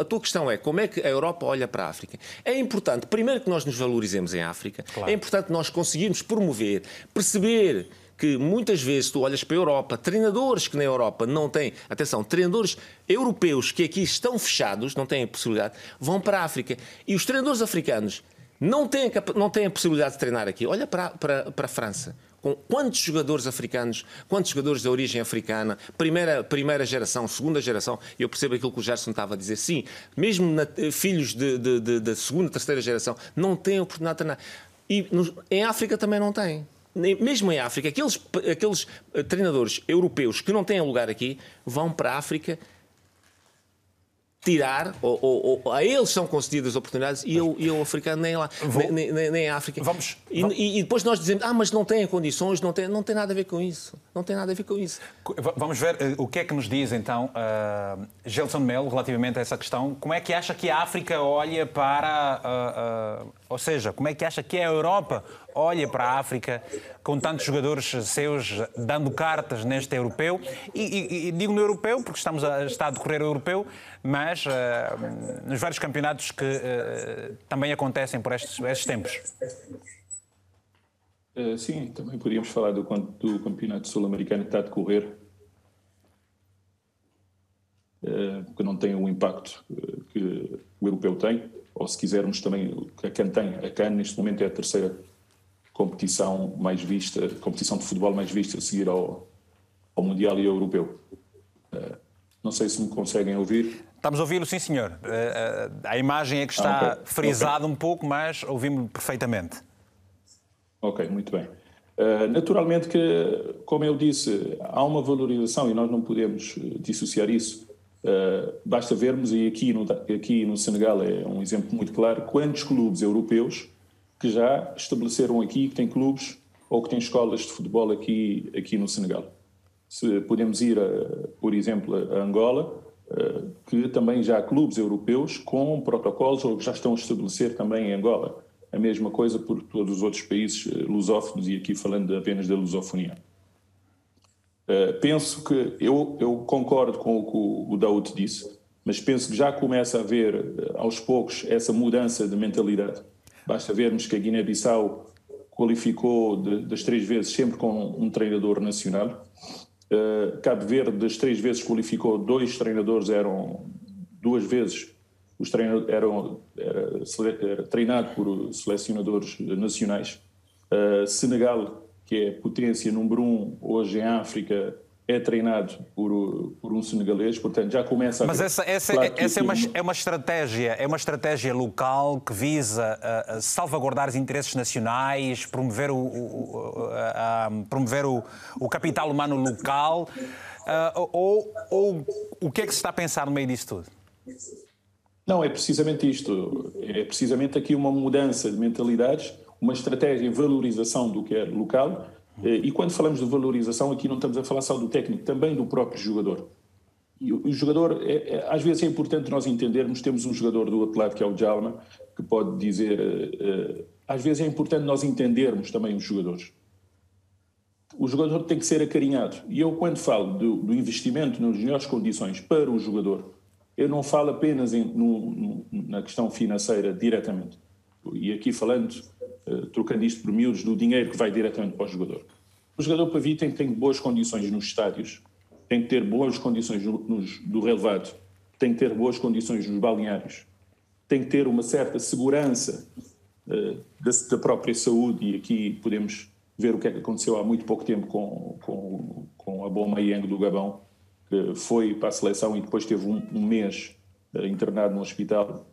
a tua questão é como é que a Europa olha para a África. É importante, primeiro, que nós nos valorizemos em África, claro. é importante nós conseguirmos promover, perceber que muitas vezes tu olhas para a Europa, treinadores que na Europa não têm, atenção, treinadores europeus que aqui estão fechados, não têm a possibilidade, vão para a África. E os treinadores africanos não têm, não têm a possibilidade de treinar aqui. Olha para, para, para a França. Com quantos jogadores africanos, quantos jogadores de origem africana, primeira, primeira geração, segunda geração, eu percebo aquilo que o Gerson estava a dizer, sim, mesmo na, filhos de, segunda, terceira geração, não têm oportunidade de treinar. E nos, em África também não têm. Mesmo em África, aqueles, aqueles treinadores europeus que não têm lugar aqui vão para a África tirar, ou, ou, ou, a eles são concedidas oportunidades e eu, eu africano nem lá, Vou... nem, nem, nem, África. Vamos, e, vamos... E, e, depois nós dizemos, ah, mas não têm condições, não tem, não tem nada a ver com isso. Não tem nada a ver com isso. Vamos ver uh, o que é que nos diz então uh, Gelson Melo relativamente a essa questão. Como é que acha que a África olha para. Uh, uh, ou seja, como é que acha que a Europa olha para a África com tantos jogadores seus dando cartas neste europeu? E, e, e digo no europeu porque estamos a, está a decorrer o europeu, mas uh, nos vários campeonatos que uh, também acontecem por estes, estes tempos. Uh, sim, também podíamos falar do, do campeonato sul-americano que está a decorrer, que não tem o impacto que o europeu tem ou se quisermos também, a CAN tem. A CAN neste momento é a terceira competição mais vista, competição de futebol mais vista a seguir ao, ao Mundial e ao Europeu. Uh, não sei se me conseguem ouvir. Estamos a ouvi-lo, sim, senhor. Uh, a imagem é que está ah, okay. frisada okay. um pouco, mas ouvimos perfeitamente. Ok, muito bem. Naturalmente que, como eu disse, há uma valorização e nós não podemos dissociar isso Uh, basta vermos, e aqui no, aqui no Senegal é um exemplo muito claro, quantos clubes europeus que já estabeleceram aqui, que têm clubes ou que têm escolas de futebol aqui, aqui no Senegal. Se podemos ir, a, por exemplo, a Angola, uh, que também já há clubes europeus com protocolos ou que já estão a estabelecer também em Angola. A mesma coisa por todos os outros países eh, lusófonos, e aqui falando apenas da lusofonia. Eh, penso que eu, eu, concordo com o que o Daúde disse, mas penso que já começa a haver uh, aos poucos essa mudança de mentalidade. Basta vermos que a Guiné-Bissau qualificou de, das três vezes sempre com um treinador nacional. Uh, Cabo Verde das três vezes qualificou dois treinadores eram duas vezes os treinadores eram era, era treinado por selecionadores nacionais. Uh, Senegal que é potência número um hoje em África, é treinado por, por um senegalês, portanto já começa a... Mas essa, essa, claro essa é, uma, é uma estratégia, é uma estratégia local que visa uh, salvaguardar os interesses nacionais, promover o, o, uh, promover o, o capital humano local, ou, ou o que é que se está a pensar no meio disso tudo? Não, é precisamente isto. É precisamente aqui uma mudança de mentalidades, uma estratégia de valorização do que é local, eh, e quando falamos de valorização, aqui não estamos a falar só do técnico, também do próprio jogador. E o jogador, é, é, às vezes é importante nós entendermos, temos um jogador do outro lado que é o Jalma, que pode dizer, uh, às vezes é importante nós entendermos também os jogadores. O jogador tem que ser acarinhado. E eu, quando falo do, do investimento nas melhores condições para o jogador, eu não falo apenas em, no, no, na questão financeira diretamente. E aqui falando trocando isto por miúdos, do dinheiro que vai diretamente para o jogador. O jogador para vir tem que ter boas condições nos estádios, tem que ter boas condições no, nos, do relevado, tem que ter boas condições nos balneários, tem que ter uma certa segurança uh, da, da, própria saúde, e aqui podemos ver o que é que aconteceu há muito pouco tempo com, com, com a Boma Yang do Gabão, que foi para a seleção e depois teve um, um mês uh, internado no hospital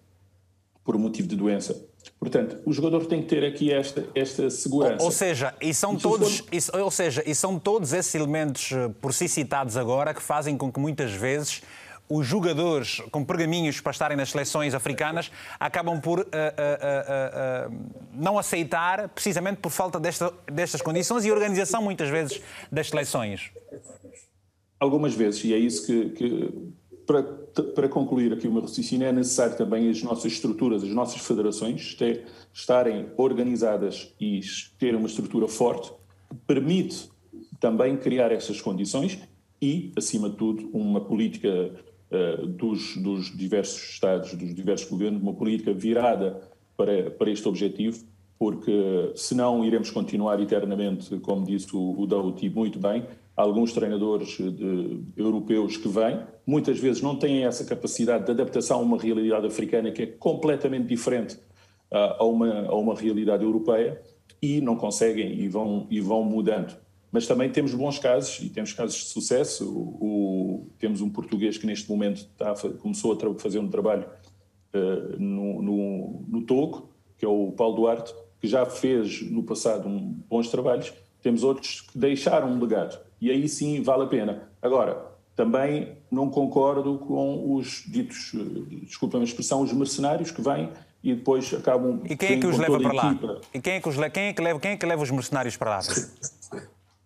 por motivo de doença. Portanto, o jogador tem que ter aqui esta, esta segurança. Ou, ou seja, e são todos, for... ou seja, e são todos esses elementos eh, por si citados agora que fazem com que muitas vezes os jogadores com pergaminhos para estarem nas seleções africanas acabam por uh, uh, uh, não aceitar, precisamente por falta desta, destas condições e organização, muitas vezes, das seleções. Algumas vezes, e é isso que, que para, para concluir aqui o meu raciocínio, é necessário também as nossas estruturas, as nossas federações estarem organizadas e terem uma estrutura forte que permite também criar essas condições e, acima de tudo, uma política uh, dos, dos, diversos Estados, dos diversos governos, uma política virada para, para este objetivo, porque senão iremos continuar eternamente, como disse o, o Dauti muito bem, alguns treinadores de, europeus que vêm, muitas vezes não têm essa capacidade de adaptação a uma realidade africana que é completamente diferente uh, a, uma, a uma realidade europeia e não conseguem e vão, e vão mudando. Mas também temos bons casos e temos casos de sucesso. O, o, temos um português que neste momento está começou a fazer um trabalho uh, no, no, no Togo, que é o Paulo Duarte, que já fez no passado um, bons trabalhos. Temos outros que deixaram um legado e aí sim vale a pena. Agora, também não concordo com os ditos, desculpa a expressão, os mercenários que vêm e depois acabam. E quem é que os leva para lá? E quem é que, os, quem, é que leva, quem é que leva os mercenários para lá?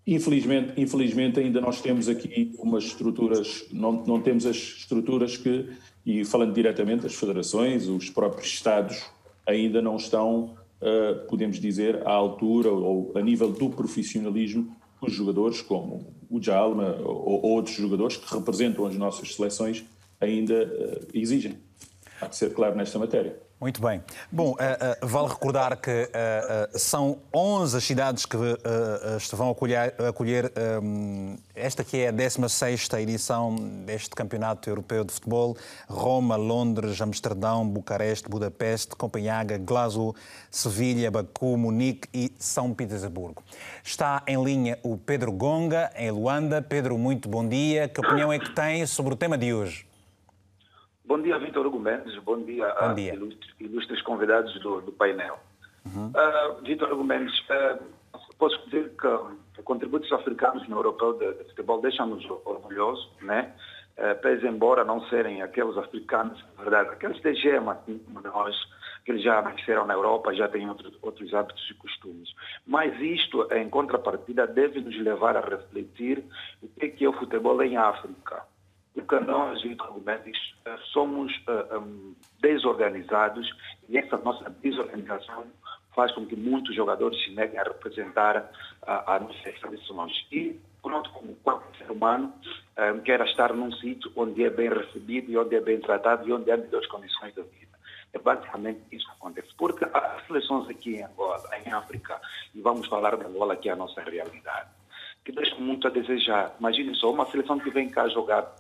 Infelizmente, infelizmente ainda nós temos aqui umas estruturas, não, não temos as estruturas que, e falando diretamente, as federações, os próprios Estados ainda não estão, uh, podemos dizer, à altura ou a nível do profissionalismo os jogadores como o Jalma ou, ou outros jogadores que representam as nossas seleções ainda uh, exigem. Há de ser claro nesta matéria. Muito bem. Bom, uh, uh, vale recordar que uh, são 11 as cidades que vão acolher, acolher um, esta que é a 16ª edição deste Campeonato Europeu de Futebol. Roma, Londres, Amsterdão, Bucareste, Budapeste, Copenhaga, Glasgow, Sevilha, Baku, Munique e São Petersburgo. Está em linha o Pedro Gonga, em Luanda. Pedro, muito bom dia. Que opinião é que tem sobre o tema de hoje? Bom dia, Vitor Hugo Mendes. Bom dia, Bom dia. ilustres, ilustres convidados do, do painel. Uhum. Uh, Vitor Hugo Mendes, uh, posso dizer que contributos africanos no europeu de, de futebol deixam-nos orgulhosos, né? Uh, pese embora não serem aqueles africanos, na verdade, aqueles de gema, assim como nós, que eles já nasceram na Europa, já têm outros, outros hábitos e costumes. Mas isto, em contrapartida, deve nos levar a refletir o que é, que é o futebol em África porque nós, argumentos, eh, somos uh, um, desorganizados e essa nossa desorganização faz com que muitos jogadores se neguem a representar uh, as nossas seleções. E, pronto, como qualquer ser humano, um, quer estar num sítio onde é bem recebido e onde é bem tratado e onde há melhores condições de vida. É basicamente isso que acontece. Porque as seleções aqui em Angola, em África, e vamos falar de Angola, que é a nossa realidade, que deixam muito a desejar. Imagine só, uma seleção que vem cá jogar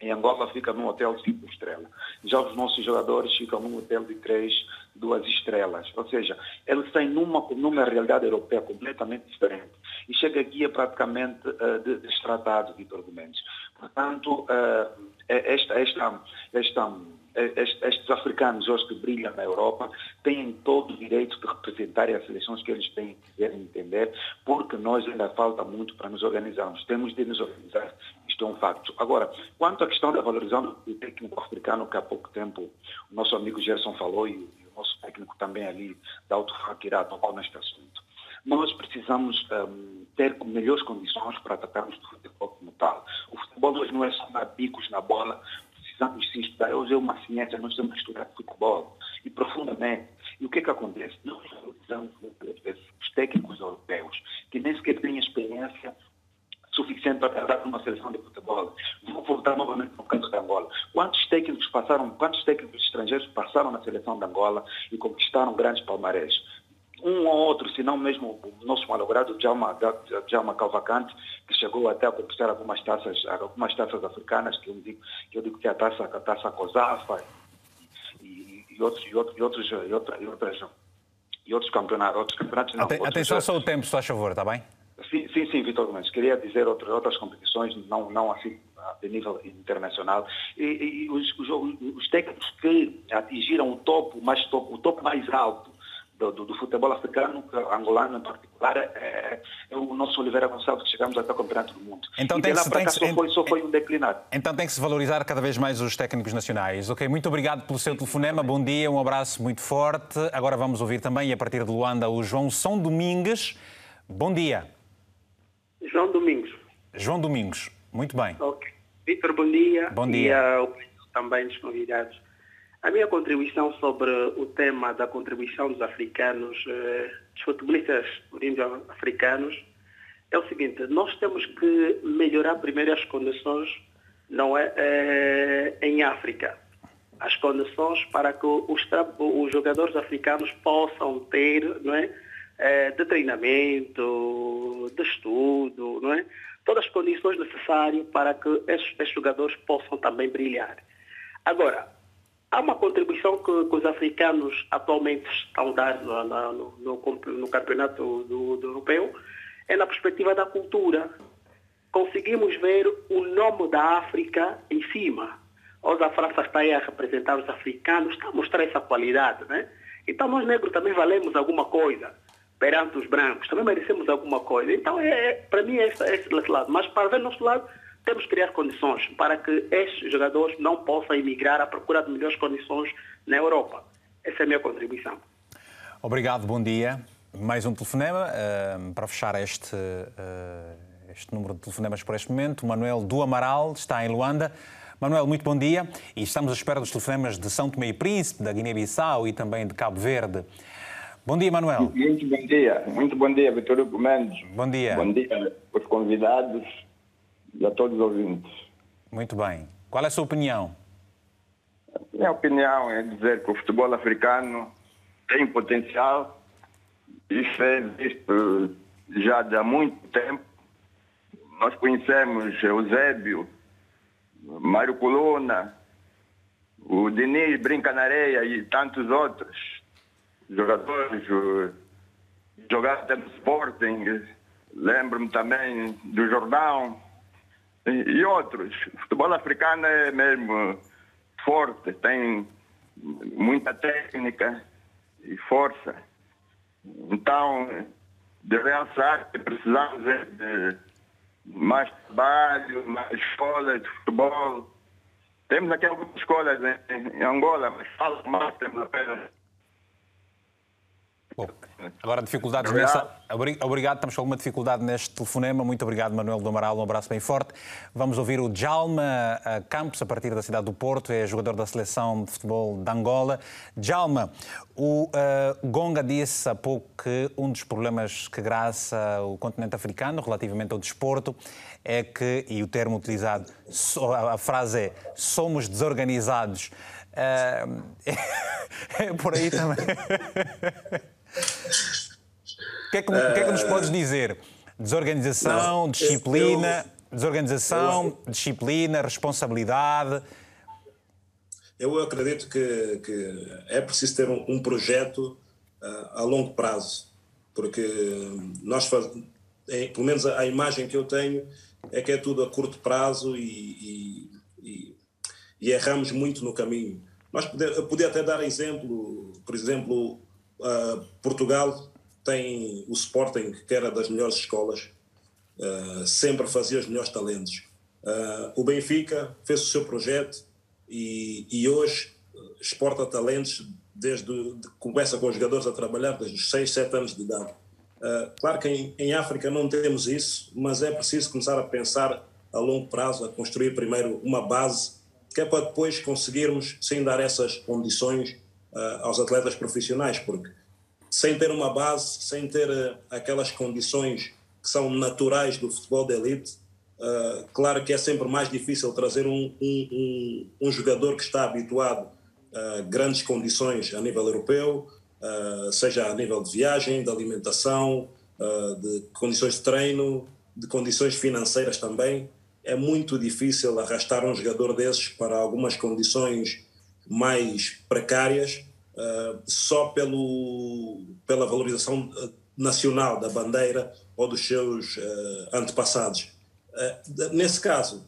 Em Angola fica num hotel de cinco estrelas. Já os nossos jogadores ficam num hotel de três, duas estrelas. Ou seja, eles têm numa, numa realidade europeia completamente diferente. E chega aqui é praticamente uh, destratado, Vitor Gomes. Portanto, uh, esta, esta, esta estes africanos hoje que brilham na Europa têm todo o direito de representar as seleções que eles têm, quiserem entender, porque nós ainda falta muito para nos organizarmos. Temos de nos organizar, isto é um facto. Agora, quanto à questão da valorização do técnico africano, que há pouco tempo o nosso amigo Gerson falou e, o nosso técnico também ali da Autofac irá tocar neste assunto. Nós precisamos um, ter melhores condições para atacarmos o futebol como tal. O futebol hoje não é só dar bicos na bola, precisamos sim estudar. Hoje é uma ciência, nós temos que estudar futebol e profundamente. E o que é que acontece? Nós utilizamos os técnicos europeus que nem sequer têm experiência suficiente para tratar uma seleção de futebol. Vou voltar novamente no caso da Angola. Quantos técnicos passaram, quantos técnicos estrangeiros passaram na seleção da Angola e conquistaram grandes palmarés? Um ou outro, se não mesmo o nosso malogrado Djalma, Djalma Calvacante, que chegou até a conquistar algumas taças, algumas taças africanas, que eu digo que, eu digo que é a taça, a taça Cosafa e, e, outros, e, outros, e, outros, e, outras, e, outras, e outros campeonatos. Outros campeonatos não, Aten atenção só o tempo, se faz favor, está bem? Sim, sim, sim Vitor Gomes. Queria dizer outras, outras competições, não, não assim de nível internacional. E, e os, os, os, técnicos que atingiram o topo mais, topo, o topo mais alto do, do, do, futebol africano, angolano em particular, é, é, o nosso Oliveira Gonçalves, que chegamos até o Campeonato do Mundo. Então e tem que, tem que, só, foi, só foi um declinado. Então tem que se valorizar cada vez mais os técnicos nacionais. Ok, muito obrigado pelo seu telefonema, bom dia, um abraço muito forte. Agora vamos ouvir também, a partir de Luanda, o João São Domingues. Bom dia. João Domingos. João Domingos, muito bem. Ok. Vitor, bom dia. Bom dia. E também dos convidados. A minha contribuição sobre o tema da contribuição dos africanos, eh, dos futebolistas africanos, é o seguinte, nós temos que melhorar primeiro as condições não é, é em África. As condições para que os, os jogadores africanos possam ter não é, é, de treinamento, de estudo, não é? todas as condições necessárias para que esses, esses jogadores possam também brilhar. Agora, Há uma contribuição que, que os africanos atualmente estão dando no, no, no, no campeonato do, do, europeu, é na perspectiva da cultura. Conseguimos ver o nome da África em cima. Hoje a França está aí a representar os africanos, está a mostrar essa qualidade, né? Então nós negros também valemos alguma coisa perante os brancos, também merecemos alguma coisa. Então, é, é para mim, é esse, é esse lado. Mas para ver nosso lado, temos que criar condições para que estes jogadores não possam emigrar à procura de melhores condições na Europa. Essa é a minha contribuição. Obrigado, bom dia. Mais um telefonema uh, para fechar este, uh, este número de telefonemas por este momento. O Manuel do Amaral está em Luanda. Manuel, muito bom dia. E estamos à espera dos telefonemas de São Tomé e Príncipe, da Guiné-Bissau e também de Cabo Verde. Bom dia, Manuel. Muito bom dia. Muito bom dia, Vitor Hugo Mendes. Bom dia. Bom dia aos convidados e a todos os ouvintes. Muito bem. Qual é a sua opinião? A minha opinião é dizer que o futebol africano tem potencial. Isso é visto já há muito tempo. Nós conhecemos Eusébio, Mário Coluna, o Denis Brinca na Areia e tantos outros jogadores. Jogaram no Sporting. Lembro-me também do Jordão e outros. O futebol africano é mesmo forte, tem muita técnica e força. Então, de realçar que precisamos de mais trabalho, mais escolas de futebol. Temos aqui algumas escolas em, Angola, mas falo mais, temos apenas Bom, agora dificuldades obrigado. nessa. Obrigado, estamos com alguma dificuldade neste telefonema. Muito obrigado, Manuel do Amaral. Um abraço bem forte. Vamos ouvir o Djalma eh, Campos, a partir da cidade do Porto, é jogador da seleção de futebol de Angola. Djalma, o uh, Gonga disse há pouco que um dos problemas que graça o continente africano relativamente ao desporto é que, e o termo utilizado, a frase é somos desorganizados. Uh, é por aí também. O que, é que, que, é que nos podes dizer? Desorganização, não, disciplina? Desorganização, disciplina, responsabilidade. Eu acredito que, que é preciso ter um, um projeto uh, a longo prazo, porque nós faz, é, pelo menos a, a, imagem que eu tenho é que é tudo a curto prazo e, e, e, e erramos muito no caminho. Nós poder, eu podia até dar exemplo, por exemplo, uh, Portugal tem o Sporting, que era das melhores escolas, uh, sempre fazia os melhores talentos. Uh, o Benfica fez o seu projeto e, e hoje exporta talentos desde de, começa com os jogadores a trabalhar desde os 6, 7 anos de idade. Claro que em, em, África não temos isso, mas é preciso começar a pensar a longo prazo, a construir primeiro uma base, que é para depois conseguirmos, sem dar essas condições aos atletas profissionais, porque sem ter uma base, sem ter uh, aquelas condições que são naturais do futebol de elite, Uh, claro que é sempre mais difícil trazer um, um, um, um jogador que está habituado a grandes condições a nível europeu, uh, seja a nível de viagem, de alimentação, uh, de condições de treino, de condições financeiras também. É muito difícil arrastar um jogador desses para algumas condições mais precárias só pelo, pela valorização nacional da bandeira ou dos seus antepassados. Eh, nesse caso,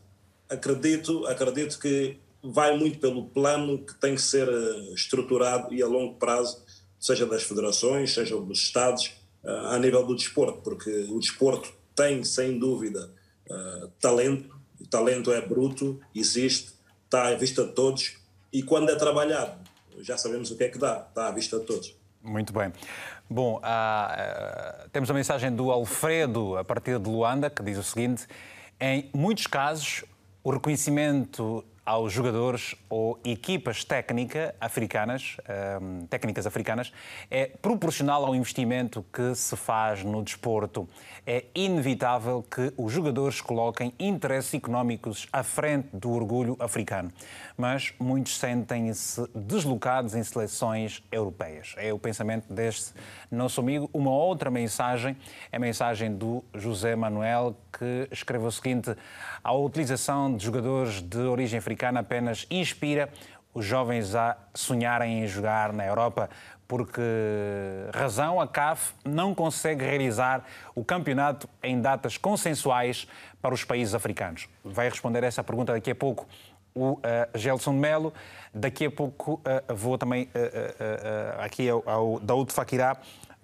acredito, acredito que vai muito pelo plano que tem que ser eh, estruturado e a longo prazo, seja das federações, seja dos Estados, eh, a nível do desporto, porque o desporto tem, sem dúvida, talento, o talento é bruto, existe, está à vista de todos, e quando é trabalhado, já sabemos o que é que dá, está à vista de todos. Muito bem. Bom, uh, temos a mensagem do Alfredo, a partir de Luanda, que diz o seguinte: em muitos casos, o reconhecimento aos jogadores ou equipas técnica africanas, um, técnicas africanas é proporcional ao investimento que se faz no desporto. É inevitável que os jogadores coloquem interesses económicos à frente do orgulho africano, mas muitos sentem-se deslocados em seleções europeias. É o pensamento deste nosso amigo. Uma outra mensagem é a mensagem do José Manuel, que escreve o seguinte: a utilização de jogadores de origem africana apenas inspira os jovens a sonharem em jogar na Europa, porque razão a CAF não consegue realizar o campeonato em datas consensuais para os países africanos. Vai responder essa pergunta daqui a pouco o uh, Gelson Melo. Daqui a pouco uh, vou também uh, aqui ao, ao Daoud Fakirá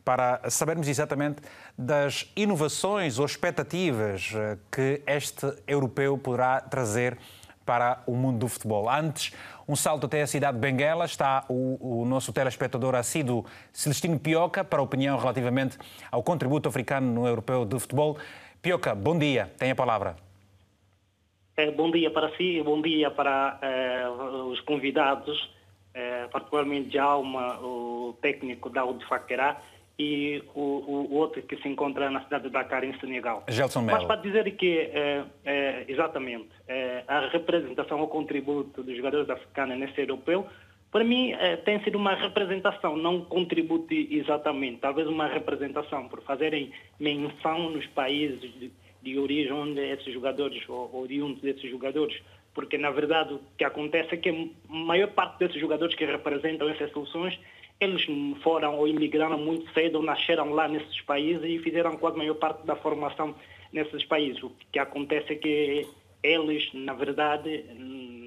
para sabermos exatamente das inovações ou expectativas que este europeu poderá trazer para o mundo do futebol. Antes, um salto até a cidade de Benguela. Está o, o nosso telespectador assíduo Celestino Pioca para a opinião relativamente ao contributo africano no europeu de futebol. Pioca, bom dia. Tem a palavra. É, bom dia para si, bom dia para eh, os convidados, eh, particularmente Jalma, o técnico da Udfaquerá e o, o, outro que se encontra na cidade de Dakar, em Senegal. Gelson Melo. Mas para dizer que, é, é, exatamente, é, a representação, o contributo dos jogadores africanos nesse europeu, para mim tem sido uma representação, não um contributo exatamente, talvez uma representação, por fazerem menção nos países de, de origem onde esses jogadores, ou oriundos desses jogadores, porque na verdade o que acontece é que a maior parte desses jogadores que representam essas soluções eles foram ou imigraram muito cedo, nasceram lá nesses países e fizeram quase a maior parte da formação nesses países. O que acontece é que eles, na verdade,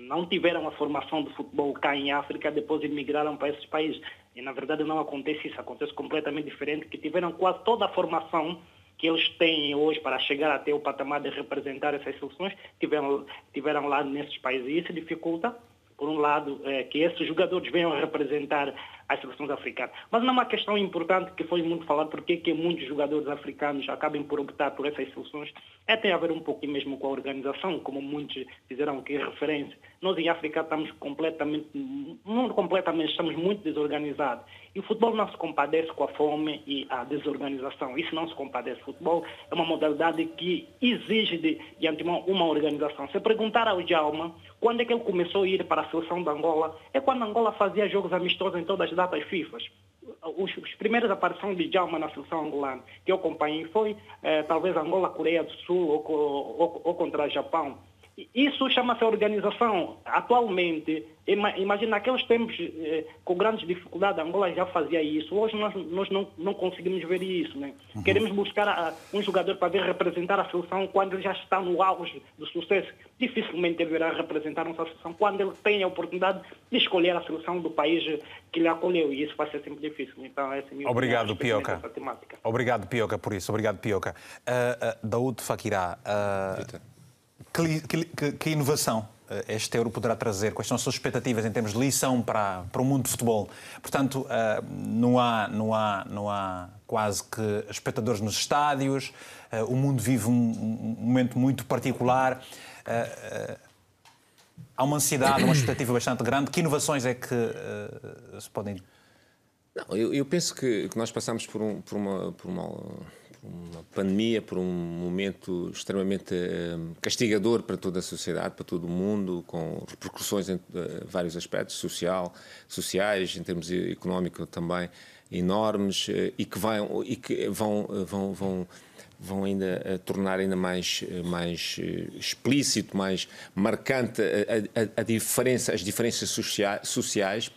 não tiveram a formação de futebol cá em África, depois imigraram para esses países. E, na verdade, não acontece isso, acontece completamente diferente, que tiveram quase toda a formação que eles têm hoje para chegar até o patamar de representar essas soluções, tiveram, tiveram lá nesses países. E isso dificulta por um lado, é, que esses jogadores venham a representar as seleções africanas. Mas não é uma questão importante que foi muito falado, porque que muitos jogadores africanos acabem por optar por essas soluções, é tem a ver um pouco mesmo com a organização, como muitos fizeram aqui referência. Nós em África estamos completamente, não completamente, estamos muito desorganizados. E o futebol não se compadece com a fome e a desorganização. Isso não se compadece. O futebol é uma modalidade que exige de, de antemão uma organização. Se perguntar ao Djalma quando é que ele começou a ir para a seleção de Angola, é quando Angola fazia jogos amistosos em todas as datas FIFA. os, os primeiras aparições de Djalma na seleção angolana que eu acompanhei foi eh, talvez Angola, Coreia do Sul ou, ou, ou contra o Japão. Isso chama-se organização. Atualmente, imagina naqueles tempos eh, com grandes dificuldades, a Angola já fazia isso. Hoje nós, nós não, não conseguimos ver isso. Né? Uhum. Queremos buscar a, um jogador para vir representar a seleção quando ele já está no auge do sucesso. Dificilmente ele virá representar nossa seleção quando ele tem a oportunidade de escolher a seleção do país que lhe acolheu. E isso vai ser sempre difícil. Então, essa é a minha Obrigado, Pioca. Obrigado, Pioca, por isso. Obrigado, Pioca. Uh, uh, Daúde Fakirá. Uh, que, que, que, inovação eh, este euro poderá trazer? Quais são as suas expectativas em termos de lição para, para o mundo de futebol? Portanto, uh, não, há, não, há, não há quase que espectadores nos estádios, uh, o mundo vive um, momento muito particular. Há uma ansiedade, uma expectativa bastante grande. Que inovações é que se podem. Não, eu, eu penso que, que, nós passamos por, um, por uma. Por uma uma pandemia, por um momento extremamente eh, castigador para toda a sociedade, para todo o mundo, com repercussões em eh, vários aspectos, social, sociais, em termos económicos também enormes eh, e que, vão, e que vão, vão, vão vão ainda tornar ainda mais, mais explícito, mais marcante a, a, a diferença, as diferenças sociais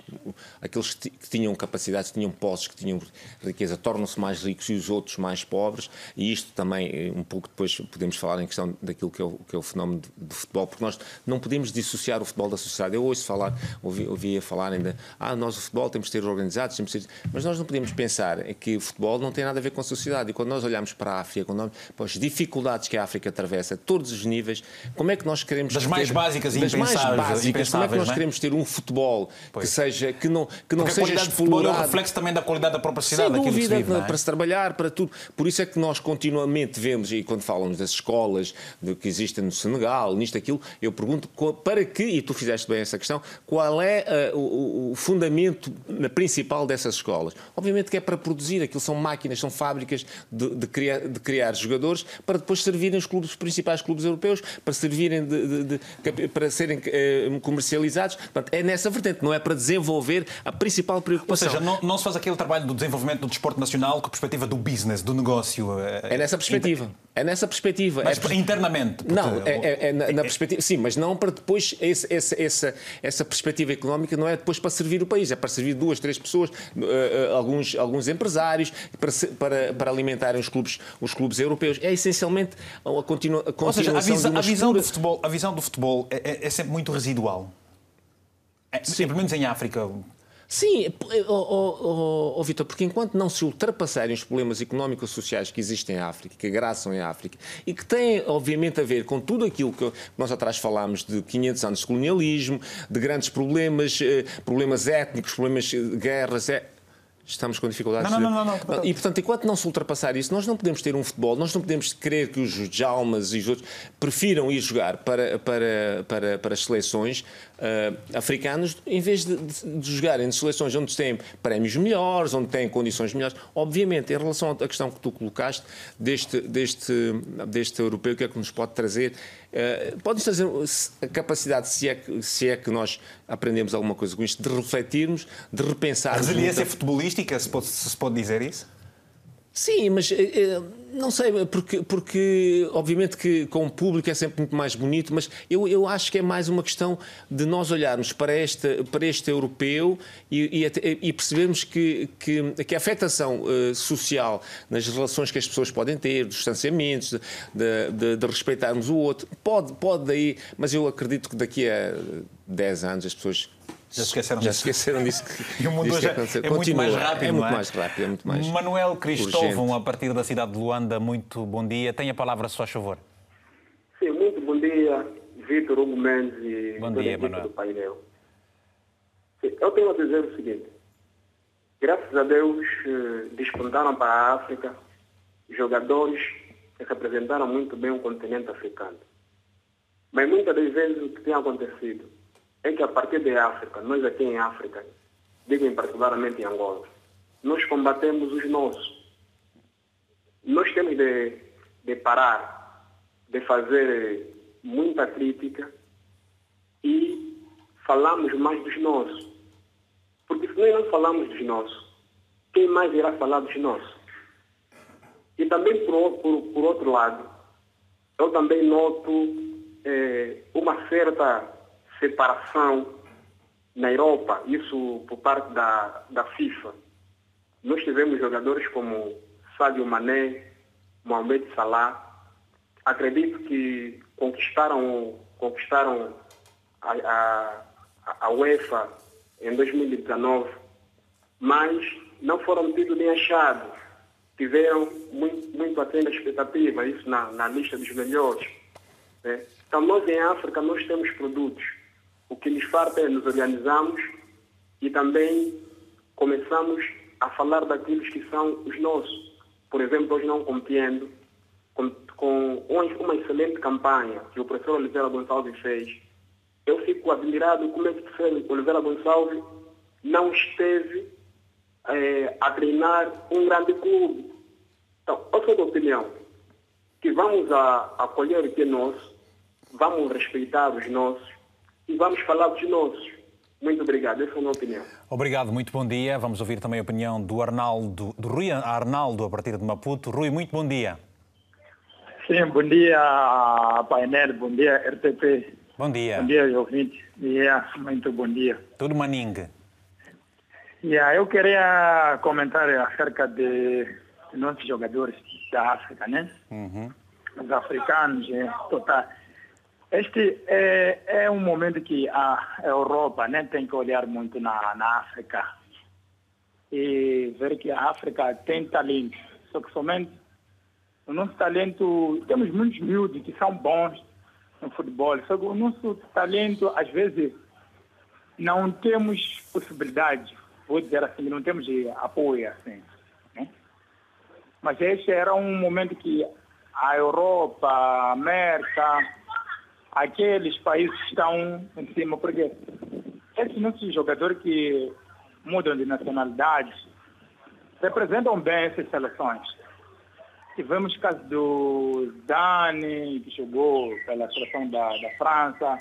aqueles que, tinham capacidades, que tinham posses, que tinham riqueza, tornam-se mais ricos e os outros mais pobres, e isto também, eh, um pouco depois podemos falar em questão daquilo que é o, que é o fenómeno do futebol, porque nós não podemos dissociar o futebol da sociedade. Eu ouço falar, ouvi, ouvia falar ainda, ah, nós o futebol temos de ter organizados, temos de ter... mas nós não podemos pensar que o futebol não tem nada a ver com a sociedade, e quando nós olhamos para a África, quando as dificuldades que a África atravessa, todos os níveis, como é que nós queremos das ter, mais básicas e das mais básicas, como é que nós é? queremos ter um futebol pois. que seja que não que não Porque seja a explorado. É o reflexo também da qualidade da própria cidade, Sem dúvida, vive, é? para se trabalhar, para tudo. Por isso é que nós continuamente vemos e quando falamos das escolas de, que existem no Senegal, nisto aquilo, eu pergunto para que e tu fizeste bem essa questão, qual é uh, o, o fundamento principal dessas escolas? Obviamente que é para produzir, aquilo são máquinas, são fábricas de, de criar, de criar jogadores para depois servirem os, clubes, os principais clubes europeus, para servirem de, de, para serem uh, comercializados. Portanto, é nessa vertente, não é para desenvolver a principal preocupação. Ou seja, não, não se faz aquele trabalho do desenvolvimento do desporto nacional com a perspectiva do business, do negócio. É nessa perspectiva. É nessa perspectiva. Mas é, internamente. Não, é, é, é na, na, perspectiva. Sim, mas não para depois. Esse, esse, essa, essa perspectiva económica não é depois para servir o país, é para servir duas, três pessoas, uh, alguns, alguns empresários, para, para, para alimentarem os clubes, os clubes europeus. É essencialmente a, continua, a continuação Ou seja, a, visa, a visão do futebol, a visão do futebol é, é, é sempre muito residual. É, menos em África, Sim, oh, oh, oh, Vitor, porque enquanto não se ultrapassarem os problemas económicos e sociais que existem em África, que agraçam em África, e que têm, obviamente, a ver com tudo aquilo que nós atrás falámos de 500 anos de colonialismo, de grandes problemas, eh, problemas étnicos, problemas de guerras, é, Estamos com dificuldades. Não, não, não, não, não, E, portanto, enquanto não se ultrapassar isso, nós não podemos ter um futebol, nós não podemos querer que os Jalmas e os outros prefiram ir jogar para, para, para, para as seleções uh, africanas em vez de, de, de jogarem de seleções onde têm prémios melhores, onde têm condições melhores. Obviamente, em relação à questão que tu colocaste deste, deste, deste europeu, o que é que nos pode trazer? Uh, pode trazer a capacidade, se é, que, se é que nós aprendemos alguma coisa com isto, de refletirmos, de repensar. A resiliência futebolística, se, pode, se pode dizer isso? Sim, mas eh, eh, não sei, porque, porque obviamente que com o público é sempre muito mais bonito, mas eu, eu acho que é mais uma questão de nós olharmos para este, para este europeu e, e, e percebermos que, que, que, a afetação uh, social nas relações que as pessoas podem ter, dos distanciamentos, de, de, de respeitarmos o outro, pode, pode daí, mas eu acredito que daqui a 10 anos as pessoas já se esqueceram já disso. Se esqueceram disso e o mundo hoje é, muito mais rápido. É muito é? mais rápido, é muito mais. Manuel Cristóvão, a partir da cidade de Luanda, muito bom dia. Tem a palavra, se faz favor. Sim, muito bom dia, Vitor Hugo Mendes e bom dia, Manuel. do painel. Eu tenho a dizer o seguinte. Graças a Deus, eh, despontaram para a África jogadores que representaram muito bem o continente africano. Mas muitas das vezes o que tem acontecido é que a partir de África, nós aqui em África, digo particularmente em Angola, nós combatemos os nossos. Nós temos de, de parar, de fazer muita crítica e falamos mais dos nossos. Porque se nós não falamos dos nossos, quem mais irá falar dos nossos? E também, por, por, por outro lado, eu também noto é, uma certa separação na Europa, isso por parte da, da FIFA. Nós tivemos jogadores como Sadio Mané, Mohamed Salah. Acredito que conquistaram, conquistaram a, a, a UEFA em 2019, mas não foram tidos nem achados. Tiveram muito, muito acima da expectativa, isso na, na lista dos melhores. Né? Então, nós em África, nós temos produtos. O que nos falta é nos organizarmos e também começamos a falar daqueles que são os nossos. Por exemplo, hoje não compreendo, com, com uma excelente campanha que o professor Oliveira Gonçalves fez, eu fico admirado como é que o professor Oliveira Gonçalves não esteve é, a treinar um grande clube. Então, eu sou da opinião que vamos a, acolher o que é nosso, vamos respeitar os nossos e vamos falar dos nossos. Muito obrigado, essa é a minha opinião. Obrigado, muito bom dia. Vamos ouvir também a opinião do Arnaldo, do Rui Arnaldo, a partir de Maputo. Rui, muito bom dia. Sim, bom dia, painel, bom dia, RTP. Bom dia. Bom dia, ouvinte. Yeah, muito bom dia. Tudo maningue. Yeah, eu queria comentar acerca de nossos jogadores da África, né? Uhum. Os africanos, é, total. Este é, é, um momento que a Europa né, tem que olhar muito na, na África e ver que a África tem talento. Só que somente o nosso talento, temos muitos miúdos que são bons no futebol, só que o nosso talento, às vezes, não temos possibilidade, vou dizer assim, não temos apoio assim. Né? Mas este era um momento que a Europa, a América, aqueles países estão em cima, porque esses nossos jogadores que mudam de nacionalidade representam bem essas seleções. Tivemos o caso do Dani, que jogou pela seleção da, da França,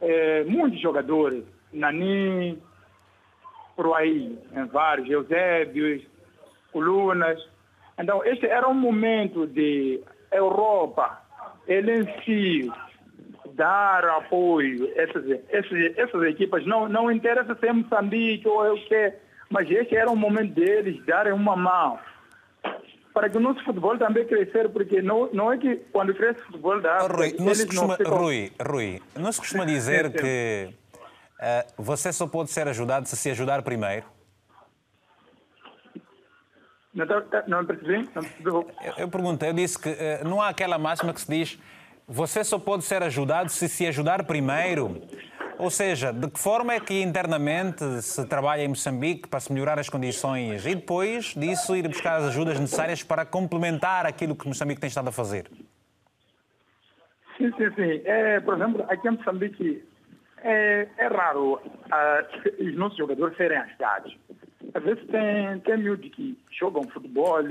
é, muitos jogadores, Nani, por aí, em vários, Eusébios, Colunas. Então, este era um momento de Europa, ele em si, dar apoio essas, essas, essas equipas. Não, não interessa se é Moçambique ou é o que, mas esse era o momento deles darem uma mão. Para que o nosso futebol também crescer, porque não, não é que quando cresce o futebol da África, Rui, não se costuma, não ficam... Rui, Rui, não se costuma dizer que uh, você só pode ser ajudado se se ajudar primeiro? Não, não percebi? Não percebi. Eu, eu perguntei, eu disse que uh, não há aquela máxima que se diz você só pode ser ajudado se se ajudar primeiro. Ou seja, de que forma é que internamente se trabalha em Moçambique para se melhorar as condições e depois disso ir buscar as ajudas necessárias para complementar aquilo que Moçambique tem estado a fazer? Sim, sim, sim. É, por exemplo, aqui em Moçambique é, é raro uh, os nossos jogadores serem ajudados. Às vezes tem, tem miúdos que jogam futebol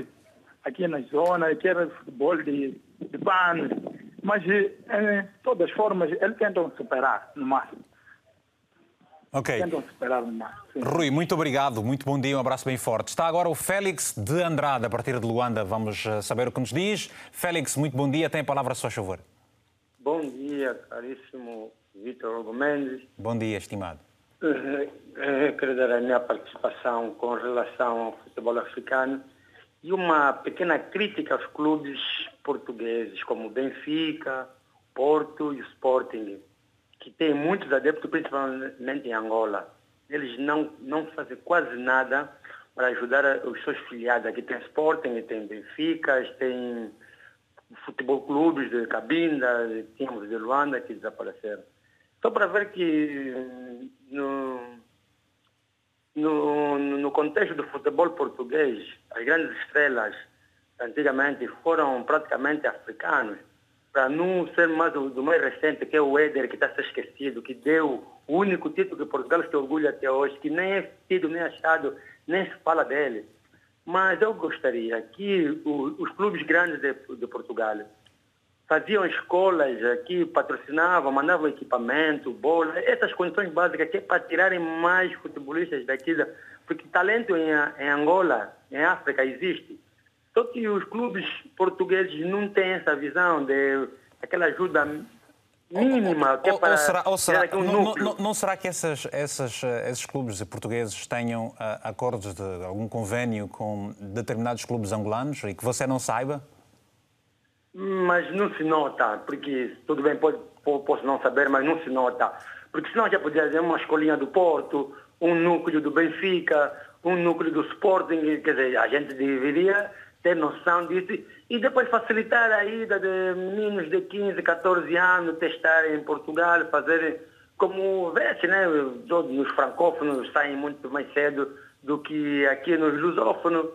aqui na zona, que era futebol de, de ban, mas, de eh, todas as formas, eles tentam superar no máximo. Ok. Tentam superar no máximo. Sim. Rui, muito obrigado, muito bom dia, um abraço bem forte. Está agora o Félix de Andrade, a partir de Luanda. Vamos eh, saber o que nos diz. Félix, muito bom dia, tem a palavra a seu favor. Bom dia, caríssimo Vitor Hugo Mendes. Bom dia, estimado. Quero dar a minha participação com relação ao futebol africano e uma pequena crítica aos clubes portugueses, como Benfica, Porto e Sporting, que têm muitos adeptos, principalmente em Angola. Eles não, não fazem quase nada para ajudar os seus filiados. Aqui tem Sporting, tem Benfica, tem futebol clubes de Cabinda, tínhamos de Luanda que desapareceram. Só para ver que no, no, no contexto do futebol português, as grandes estrelas antigamente foram praticamente africanos, para não ser mais do, do mais recente, que é o Éder, que está a ser esquecido, que deu o único título que Portugal se orgulha até hoje, que nem é tido, nem achado, nem se fala dele. Mas eu gostaria que o, os clubes grandes de, de Portugal faziam escolas aqui, patrocinavam, mandavam equipamento, bola, essas condições básicas que é para tirarem mais futebolistas daqui, porque talento em, em Angola, em África existe. Só que os clubes portugueses não têm essa visão de aquela ajuda mínima que é para ou será, ou será, um não, não, não, será que essas, essas, esses clubes portugueses tenham uh, acordos de algum convênio com determinados clubes angolanos e que você não saiba? Mas não se nota, porque tudo bem, pode, posso não saber, mas não se nota. Porque senão já podia dizer uma escolinha do Porto, um núcleo do Benfica, um núcleo do Sporting, quer dizer, a gente deveria ter noção disso e depois facilitar a ida de meninos de 15, 14 anos testarem em Portugal, fazerem como vê-se, né? Todos os francófonos saem muito mais cedo do que aqui nos lusófonos.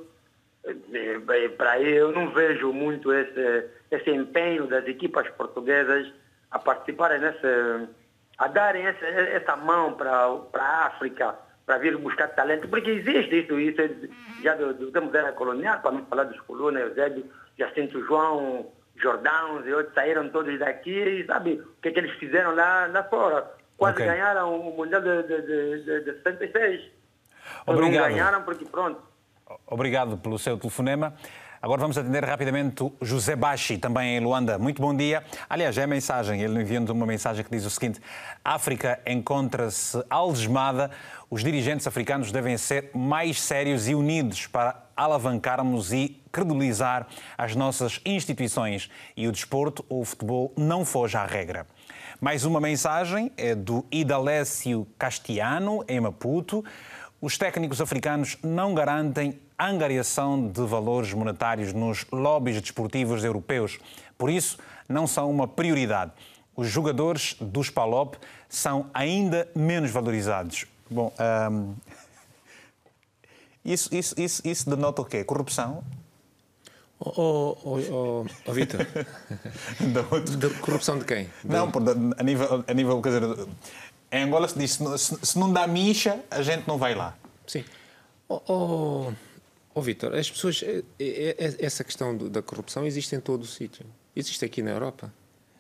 Para eu não vejo muito esse esse empenho das equipas portuguesas a participarem nessa, a darem essa, essa mão para a África, para vir buscar talento, porque existe isso, isso é já do, do tempo da era colonial, para não falar dos colunas, Eusébio, Jacinto João, Jordão e outros saíram todos daqui e sabe o que, é que eles fizeram lá, lá fora. Quase okay. ganharam o Mundial de, de, de, de 76. Obrigado. Não ganharam porque pronto. Obrigado pelo seu telefonema. Agora vamos atender rapidamente o José Bachi, também em Luanda. Muito bom dia. Aliás, é a mensagem, ele enviou-nos uma mensagem que diz o seguinte: África encontra-se algemada, os dirigentes africanos devem ser mais sérios e unidos para alavancarmos e credibilizar as nossas instituições. E o desporto, ou o futebol, não foge à regra. Mais uma mensagem é do Idalécio Castiano, em Maputo. Os técnicos africanos não garantem angariação de valores monetários nos lobbies desportivos europeus. Por isso, não são uma prioridade. Os jogadores dos PALOP são ainda menos valorizados. Bom, um... isso, isso, isso, isso denota o quê? Corrupção? Oh, oh, oh, oh, Vitor. corrupção de quem? Não, a nível, a nível quer dizer, em Angola se diz se, se não dá mincha, a gente não vai lá. Sim. Oh, oh, oh Vitor, as pessoas. É, é, é, essa questão da corrupção existe em todo o sítio. Existe aqui na Europa.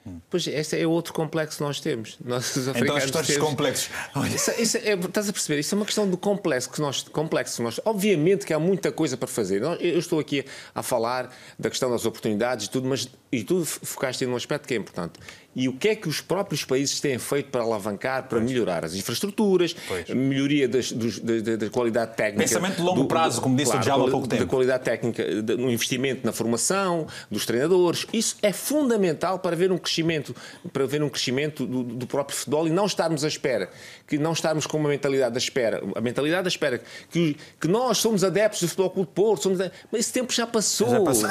Hum. Pois esse é outro complexo que nós temos. Nós, os então as questões temos... complexos. Isso, isso é, estás a perceber? Isso é uma questão de complexo que nós, complexo nós. Obviamente que há muita coisa para fazer. Eu estou aqui a falar da questão das oportunidades e tudo, mas e tu focaste num aspecto que é importante e o que é que os próprios países têm feito para alavancar, para pois. melhorar as infraestruturas, pois. melhoria das, dos, da, da, qualidade técnica. Pensamento de longo do, prazo, como disse claro, o Diabo há pouco tempo. Da qualidade técnica, no investimento na formação dos treinadores. Isso é fundamental para ver um crescimento, para ver um crescimento do, do próprio futebol e não estarmos à espera, que não estarmos com uma mentalidade da espera. A mentalidade da espera, que, que nós somos adeptos do Futebol Clube de Porto, somos, mas esse tempo já passou. Já passou.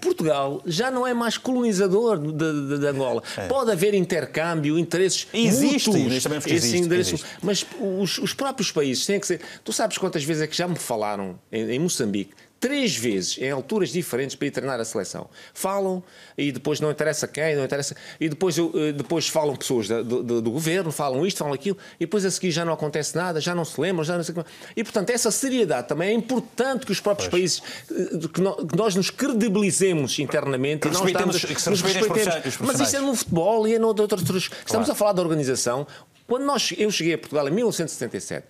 Portugal já não é mais colonizador da Angola. É. Pode haver intercâmbio, interesses existe, mútuos. Também existe, existe. Mas os, os, próprios países têm que ser... Tu sabes quantas vezes é que já me falaram em, em Moçambique três vezes em alturas diferentes para ir treinar a seleção. Falam e depois não interessa quem, não interessa. E depois, eh, depois falam pessoas do, do, do, governo, falam isto, falam aquilo, e depois a seguir já não acontece nada, já não se lembram, já não sei E portanto, essa seriedade também é importante que os próprios pois. países, eh, que, nós nos credibilizemos internamente que e não estamos. Que se nos respeitemos. Mas isso é no futebol e é noutras. Claro. Estamos a falar da organização. Quando nós, eu cheguei a Portugal em 1977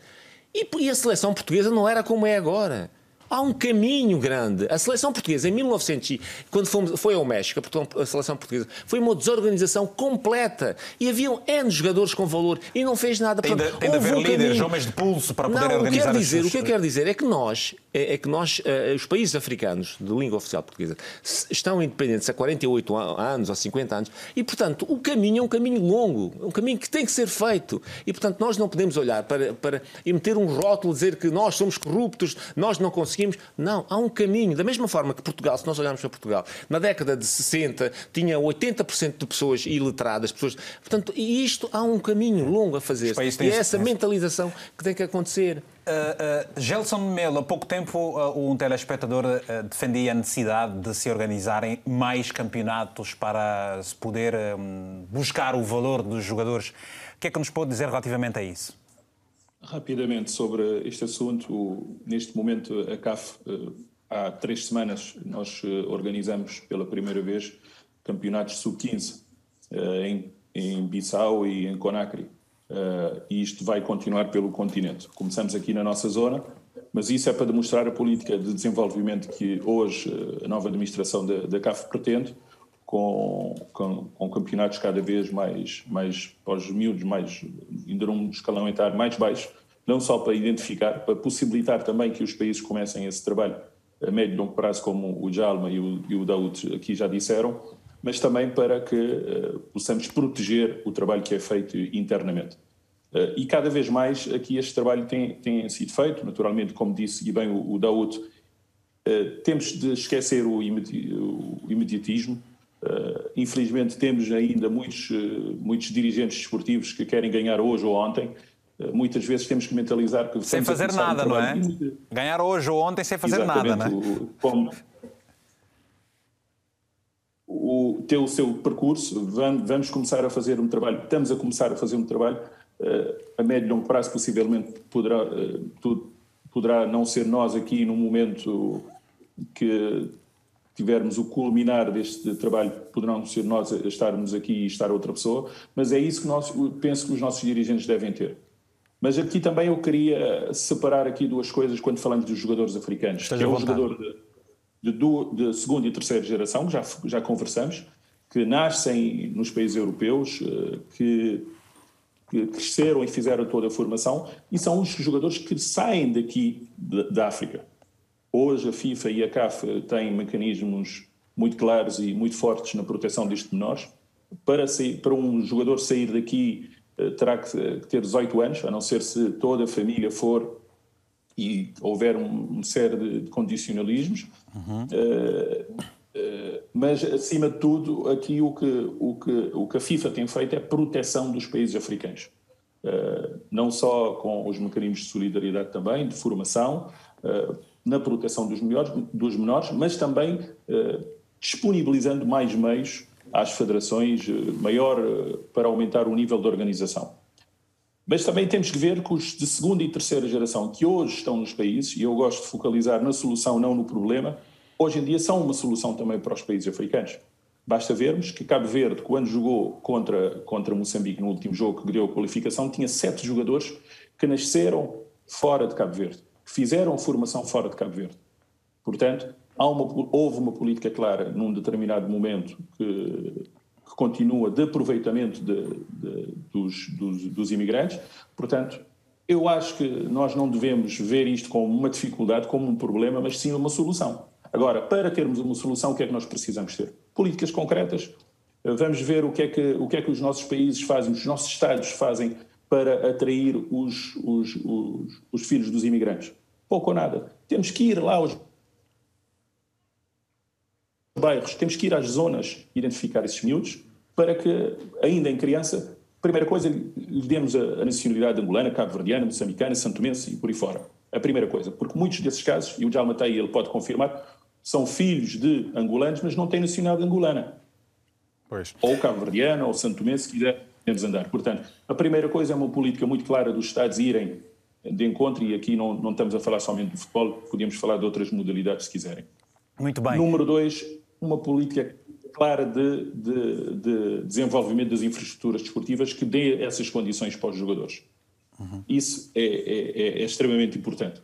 e, e a seleção portuguesa não era como é agora. Há um caminho grande. A seleção portuguesa, em 1900, quando fomos, foi ao México, a seleção portuguesa, foi uma desorganização completa. E haviam N jogadores com valor e não fez nada. Tem de, tem de haver um líderes, homens de pulso para poder não, organizar quero dizer, O que eu quero dizer é que nós, é, é que nós, uh, os países africanos de língua oficial portuguesa, estão independentes há 48 anos ou 50 anos e, portanto, o caminho é um caminho longo, um caminho que tem que ser feito. E, portanto, nós não podemos olhar para, para e meter um rótulo, dizer que nós somos corruptos, nós não conseguimos. Não, há um caminho. Da mesma forma que Portugal, se nós olharmos para Portugal, na década de 60 tinha 80% de pessoas iletradas, pessoas. Portanto, e isto há um caminho longo a fazer. E é essa mentalização que tem que acontecer. Uh, uh, Gelson Melo, há pouco tempo uh, um telespectador uh, defendia a necessidade de se organizarem mais campeonatos para se poder um, buscar o valor dos jogadores. O que é que nos pode dizer relativamente a isso? Rapidamente sobre este assunto, neste momento a CAF, há três semanas, nós organizamos pela primeira vez campeonatos sub-15 em, em Bissau e em Conakry. E isto vai continuar pelo continente. Começamos aqui na nossa zona, mas isso é para demonstrar a política de desenvolvimento que hoje a nova administração da, da CAF pretende, com, com, com, campeonatos cada vez mais, mais para os miúdos, mais, ainda num escalão etário mais baixo, não só para identificar, para possibilitar também que os países comecem esse trabalho a médio e longo prazo, como o Jalma e o, o Daoud aqui já disseram, mas também para que uh, possamos proteger o trabalho que é feito internamente. Uh, e cada vez mais aqui este trabalho tem, tem sido feito, naturalmente, como disse e bem o, o Daoud, uh, temos de esquecer o, imedi o imediatismo, infelizmente temos ainda muitos, muitos dirigentes desportivos que querem ganhar hoje ou ontem. Muitas vezes temos que mentalizar que... Sem fazer nada, não é? Ganhar hoje ou ontem sem fazer Exatamente, nada, não é? Como, o, ter o seu percurso, vamos, começar a fazer um trabalho, estamos a começar a fazer um trabalho, a médio e longo prazo possivelmente poderá, poderá não ser nós aqui num momento que tivermos o culminar deste trabalho, poderão ser nós estarmos aqui e estar outra pessoa, mas é isso que nós, penso que os nossos dirigentes devem ter. Mas aqui também eu queria separar aqui duas coisas quando falamos dos jogadores africanos, Esteja que é o jogador de, de, segunda e terceira geração, já, já conversamos, que nascem nos países europeus, eh, que, que cresceram e fizeram toda a formação, e são os jogadores que saem daqui da África. Hoje a FIFA e a CAF têm mecanismos muito claros e muito fortes na proteção destes menores. Para, sair, para um jogador sair daqui eh, terá que ter 18 anos, a não ser se toda a família for e houver uma série de condicionalismos. Uhum. Uh, uh, mas, acima de tudo, aqui o que, o, que, o que a FIFA tem feito é proteção dos países africanos. Uh, não só com os mecanismos de solidariedade também, de formação, na proteção dos, melhores, dos menores, mas também disponibilizando mais meios às federações, maior para aumentar o nível de organização. Mas também temos que ver que os de segunda e terceira geração que hoje estão nos países, e eu gosto de focalizar na solução, não no problema, hoje em dia são uma solução também para os países africanos. Basta vermos que Cabo Verde, quando jogou contra, contra Moçambique no último jogo que criou a qualificação, tinha sete jogadores que nasceram fora de Cabo Verde que fizeram formação fora de Cabo Verde. Portanto, uma, houve uma política clara num determinado momento que, que continua de aproveitamento de, de, dos, dos, dos imigrantes. Portanto, eu acho que nós não devemos ver isto como uma dificuldade, como um problema, mas sim uma solução. Agora, para termos uma solução, o que é que nós precisamos ter? Políticas concretas. Vamos ver o que é que, o que, é que os nossos países fazem, os nossos Estados fazem para atrair os, os, os, os filhos dos imigrantes pouco ou nada. Temos que ir lá aos bairros, temos que ir às zonas identificar esses miúdos para que, ainda em criança, primeira coisa, lhe demos a, nacionalidade angolana, cabo-verdiana, moçambicana, santomense e por aí fora. A primeira coisa, porque muitos desses casos, e o está aí, ele pode confirmar, são filhos de angolanos, mas não têm nacionalidade angolana. Pois. Ou cabo-verdiana, ou santomense, se quiser, podemos andar. Portanto, a primeira coisa é uma política muito clara dos Estados irem de encontro, e aqui não, não estamos a falar somente do futebol, podíamos falar de outras modalidades se quiserem. Muito bem. Número dois, uma política clara de, de, de desenvolvimento das infraestruturas desportivas que dê essas condições para os jogadores. Uhum. Isso é, é, é, é, extremamente importante.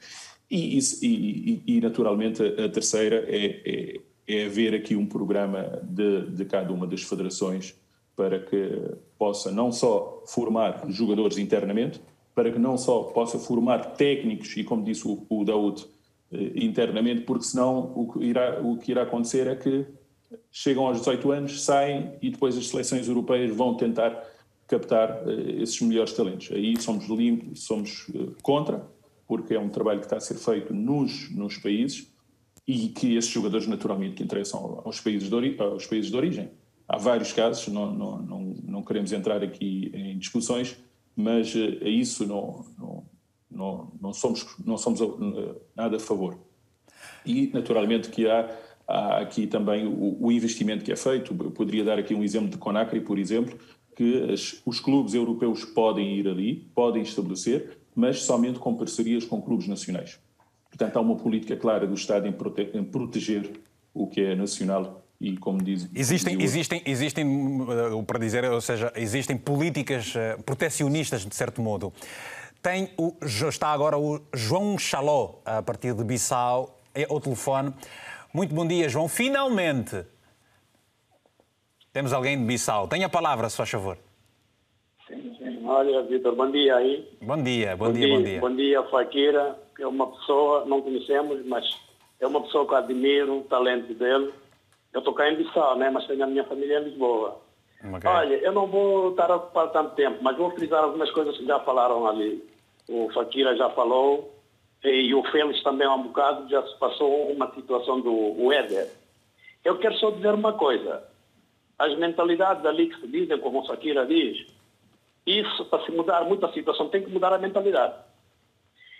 E, e, e, naturalmente, a terceira é, é, é haver aqui um programa de, de cada uma das federações para que possa não só formar jogadores internamente, para que não só possa formar técnicos e, como disse o, o Daoud, eh, internamente, porque senão o que, irá, o que irá acontecer é que chegam aos 18 anos, saem e depois as seleções europeias vão tentar captar uh, esses melhores talentos. Aí somos limpos, somos uh, contra, porque é um trabalho que está a ser feito nos, nos países e que esses jogadores naturalmente que interessam aos países de, aos países de origem. Há vários casos, não, não, não, não queremos entrar aqui em discussões, mas eh, a isso não, não, não, não, somos, não somos eh, nada a favor. E, naturalmente, que há, há aqui também o, o, investimento que é feito. Eu poderia dar aqui um exemplo de Conakry, por exemplo, que as, os clubes europeus podem ir ali, podem estabelecer, mas somente com parcerias com clubes nacionais. Portanto, há uma política clara do Estado em, prote em proteger o que é nacional e como diz existem existem existem uh, para dizer ou seja existem políticas uh, protecionistas de certo modo tem o está agora o João Chaló a partir de Bissau é o telefone muito bom dia João finalmente temos alguém de Bissau tenha a palavra se faz favor sim, sim. olha Vitor bom dia aí bom dia bom, bom dia, dia, bom dia bom dia Faqueira é uma pessoa não conhecemos mas é uma pessoa que eu admiro o talento dele eu estou cá em Bissau, né? mas tenho a minha família em Lisboa. Okay. Olha, eu não vou estar a ocupar tanto tempo, mas vou frisar algumas coisas que já falaram ali. O Fakira já falou, e o Félix também há um bocado já se passou uma situação do Éder. Eu quero só dizer uma coisa. As mentalidades ali que se dizem, como o Fakira diz, isso, para se mudar muita situação, tem que mudar a mentalidade.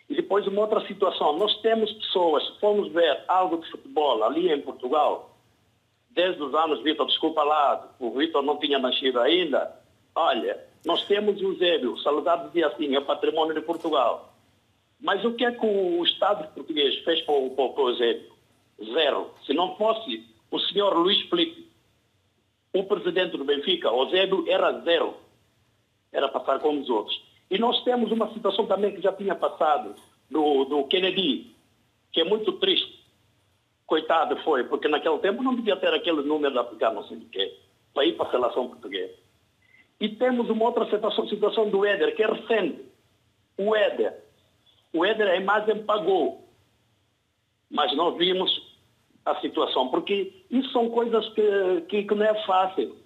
E depois uma outra situação. Nós temos pessoas, se formos ver algo de futebol ali em Portugal, desde os anos, Vitor, desculpa lá, o Vitor não tinha nascido ainda. Olha, nós temos o Eusébio, o Salazar dizia assim, é patrimônio de Portugal. Mas o que é que o Estado português fez para o, para o Eusébio? Zero. Se não fosse o senhor Luís Felipe, o presidente do Benfica, o Eusébio era zero. Era passar como os outros. E nós temos uma situação também que já tinha passado do, do Kennedy, que é muito triste coitado foi, porque naquele tempo não podia ter aquele número de africano, não sei de quê, para ir para a seleção portuguesa. E temos uma outra situação, situação do Éder, que é recente. O Éder. O Éder, a imagem pagou. Mas nós vimos a situação, porque isso são coisas que, que, que não é fácil.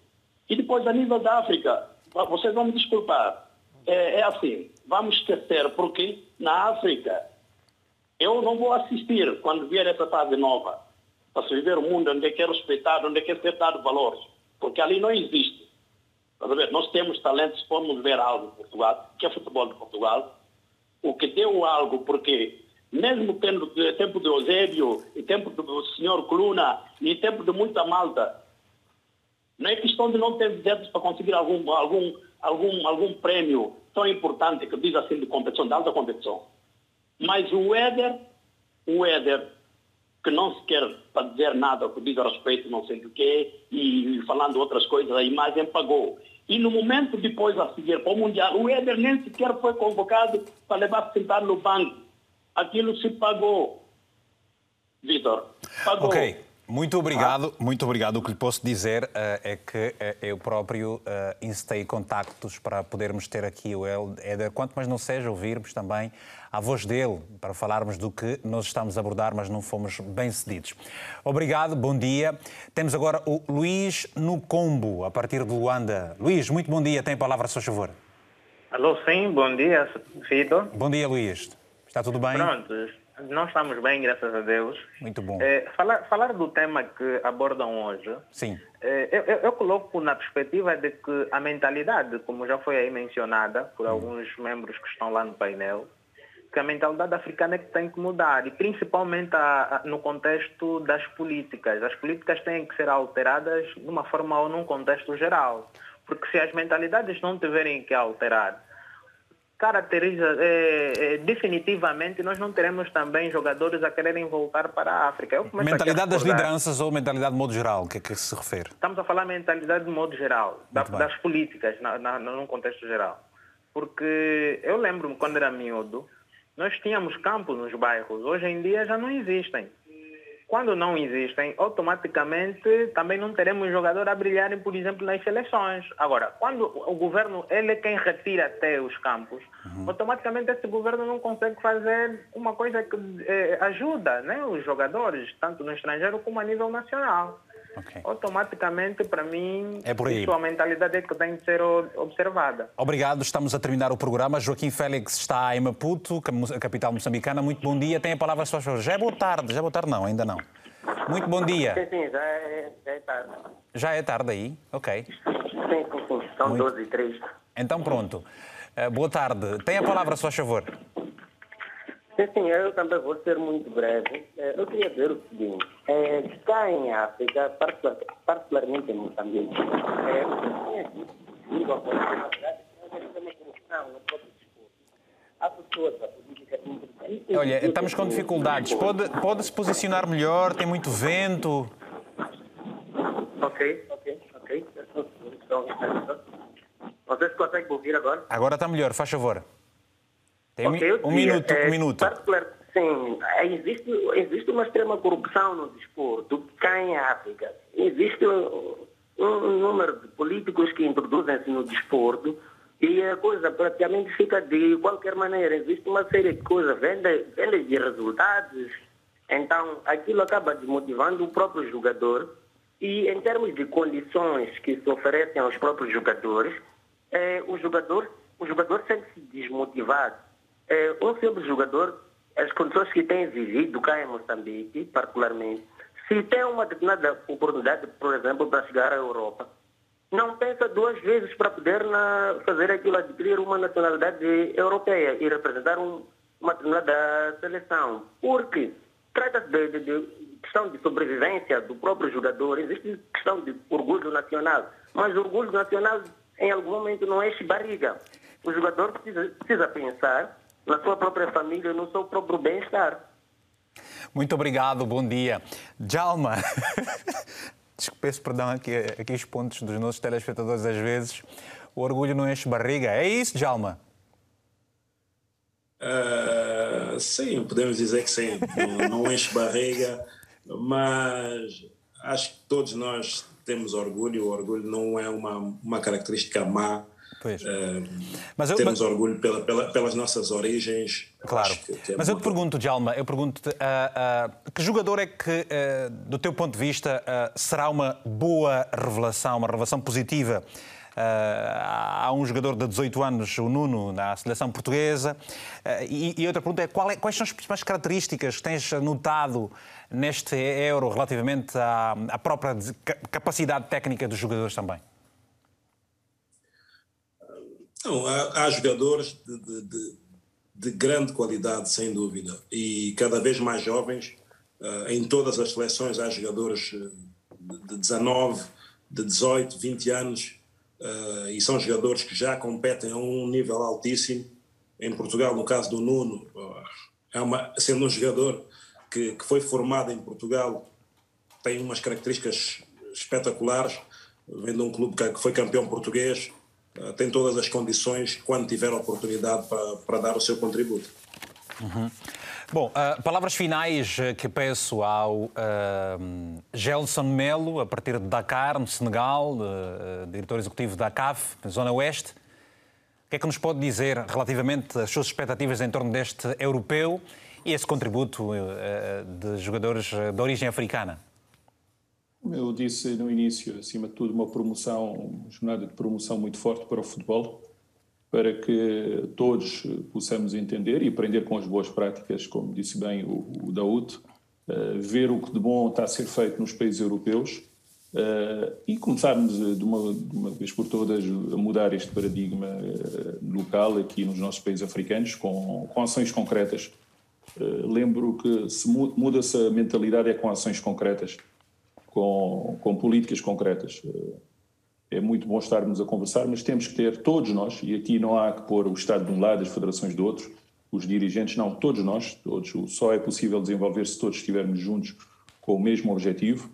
E depois, a nível da África, vocês vão me desculpar, é, é assim, vamos esquecer, porque na África eu não vou assistir quando vier essa fase nova para se viver um mundo onde é que é respeitado, onde é que é ser dado valores, porque ali não existe. Nós temos talentos, se formos ver algo em Portugal, que é futebol de Portugal, o que deu algo, porque mesmo tendo tempo de Eusébio, e tempo do senhor Coluna, e tempo de muita malta, não é questão de não ter dedos para conseguir algum, algum, algum, algum prêmio tão importante que diz assim de competição, de alta competição. Mas o Éder, o Éder, que não se quer para dizer nada que diz a respeito, não sei do quê, e falando outras coisas, a imagem pagou. E no momento depois a seguir para o Mundial, o Éder nem sequer foi convocado para levar sentar no banco. Aquilo se pagou. Vitor, pagou. Ok. Muito obrigado, ah. muito obrigado. O que lhe posso dizer uh, é que uh, eu próprio uh, incitei contactos para podermos ter aqui o Éder, quanto mais não seja ouvirmos também a voz dele, para falarmos do que nós estamos a abordar, mas não fomos bem cedidos. Obrigado, bom dia. Temos agora o Luís Nucombo, a partir de Luanda. Luís, muito bom dia, tem a palavra, a seu favor. Alô, sim, bom dia, Vitor. Bom dia, Luís. Está tudo bem? Pronto, nós estamos bem, graças a Deus. Muito bom. É, falar, falar do tema que abordam hoje, Sim. É, eu, eu, eu, coloco na perspectiva de que a mentalidade, como já foi aí mencionada por hum. alguns membros que estão lá no painel, que a mentalidade africana é que tem que mudar, e principalmente a, a, no contexto das políticas. As políticas têm que ser alteradas de uma forma ou num contexto geral. Porque se as mentalidades não tiverem que alterar, caracteriza é, é, definitivamente nós não teremos também jogadores a quererem voltar para a África. mentalidade das lideranças ou mentalidade de modo geral? O que é que se refere? Estamos a falar mentalidade de modo geral, da, das políticas, na, na, num contexto geral. Porque eu lembro-me quando era miúdo, nós tínhamos campos nos bairros, hoje em dia já não existem. Quando não existem, automaticamente também não teremos jogador a brilharem, por exemplo, nas seleções. Agora, quando o governo ele é quem retira até os campos, uhum. automaticamente esse governo não consegue fazer uma coisa que eh, ajuda né, os jogadores, tanto no estrangeiro como a nível nacional. Okay. Automaticamente, para mim, é por aí. a mentalidade é que tem de ser observada. Obrigado, estamos a terminar o programa. Joaquim Félix está em Maputo, a capital moçambicana. Muito bom dia. Tem a palavra, se faz Já é boa tarde, já é boa tarde, não, ainda não. Muito bom dia. Sim, sim, já é, já é tarde. Já é tarde aí? Ok. Sim, sim, sim. São Muito... 12 e 3. Então, pronto. Uh, boa tarde. Tem a palavra, se faz favor. Sim, eu também vou ser muito breve. Eh, eu queria dizer o seguinte, é, cá em África, particularmente em Moçambique, é, Há pessoas Olha, estamos com dificuldades. Pode, pode se posicionar melhor? Tem muito vento? Ok, ok, ok. Vocês conseguem ouvir agora? Agora está melhor, faz favor. Tem okay, um, minuto, é, um minuto. Sim, é, existe, existe uma extrema corrupção no desporto cá em África. Existe um, um número de políticos que introduzem-se no desporto e a coisa praticamente fica de qualquer maneira. Existe uma série de coisas, vendas vende de resultados. Então, aquilo acaba desmotivando o próprio jogador. E em termos de condições que se oferecem aos próprios jogadores, é, o jogador o jogador sente-se desmotivado. É, um simples jogador, as condições que tem vivido cá em Moçambique, particularmente, se tem uma determinada oportunidade, por exemplo, para chegar à Europa, não pensa duas vezes para poder na, fazer aquilo, adquirir uma nacionalidade europeia e representar um, uma determinada seleção. Porque trata-se de, de, de, questão de sobrevivência do próprio jogador, existe questão de orgulho nacional, mas o orgulho nacional em algum momento não enche barriga. O jogador precisa, precisa pensar na sua própria família, no seu próprio bem-estar. Muito obrigado, bom dia. Jalma, peço perdão aqui, aqui os pontos dos nossos telespectadores às vezes. O orgulho não enche barriga. É isso, Jalma? Uh, sim, podemos dizer que sim. Não, não enche barriga, mas acho que todos nós temos orgulho. O orgulho não é uma, uma característica má. Pois. Uh, mas eu, temos mas... orgulho pela, pela, pelas nossas origens. Claro. É mas eu te pergunto, Djalma, eu pergunto-te uh, uh, que jogador é que, do teu ponto de vista, será uma boa revelação, uma revelação positiva? há um jogador de 18 anos, o Nuno, na seleção portuguesa. E, e, outra pergunta é, é, quais são as principais características que tens notado neste Euro relativamente à, à própria capacidade técnica dos jogadores também? Não, há, há jogadores de, de, de, de, grande qualidade, sem dúvida, e cada vez mais jovens. Uh, em todas as seleções há jogadores de 19, de 18, 20 anos, uh, e são jogadores que já competem a um nível altíssimo. Em Portugal, no caso do Nuno, uh, é uma, sendo um jogador que, que foi formado em Portugal, tem umas características espetaculares, vem de um clube que foi campeão português, eh, tem todas as condições, quando tiver a oportunidade, para, para dar o seu contributo. Uhum. Bom, uh, palavras finais eh, que peço ao uh, Gelson Melo, a partir de Dakar, no Senegal, uh, diretor executivo da CAF, na Zona Oeste. O que é que nos pode dizer relativamente às suas expectativas em torno deste europeu e esse contributo de jogadores de origem africana? Eu disse no início, acima de tudo, uma promoção, uma jornada de promoção muito forte para o futebol, para que todos possamos entender e aprender com as boas práticas, como disse bem o, o Daúd, uh, ver o que de bom está a ser feito nos países europeus uh, e começarmos de uma, de uma, vez por todas a mudar este paradigma uh, local aqui nos nossos países africanos com, com ações concretas. lembro que se muda-se a mentalidade é com ações concretas com, com políticas concretas. É muito bom estarmos a conversar, mas temos que ter, todos nós, e aqui não há que pôr o Estado de um lado, as federações do outro, os dirigentes, não, todos nós, todos, só é possível desenvolver se todos estivermos juntos com o mesmo objetivo,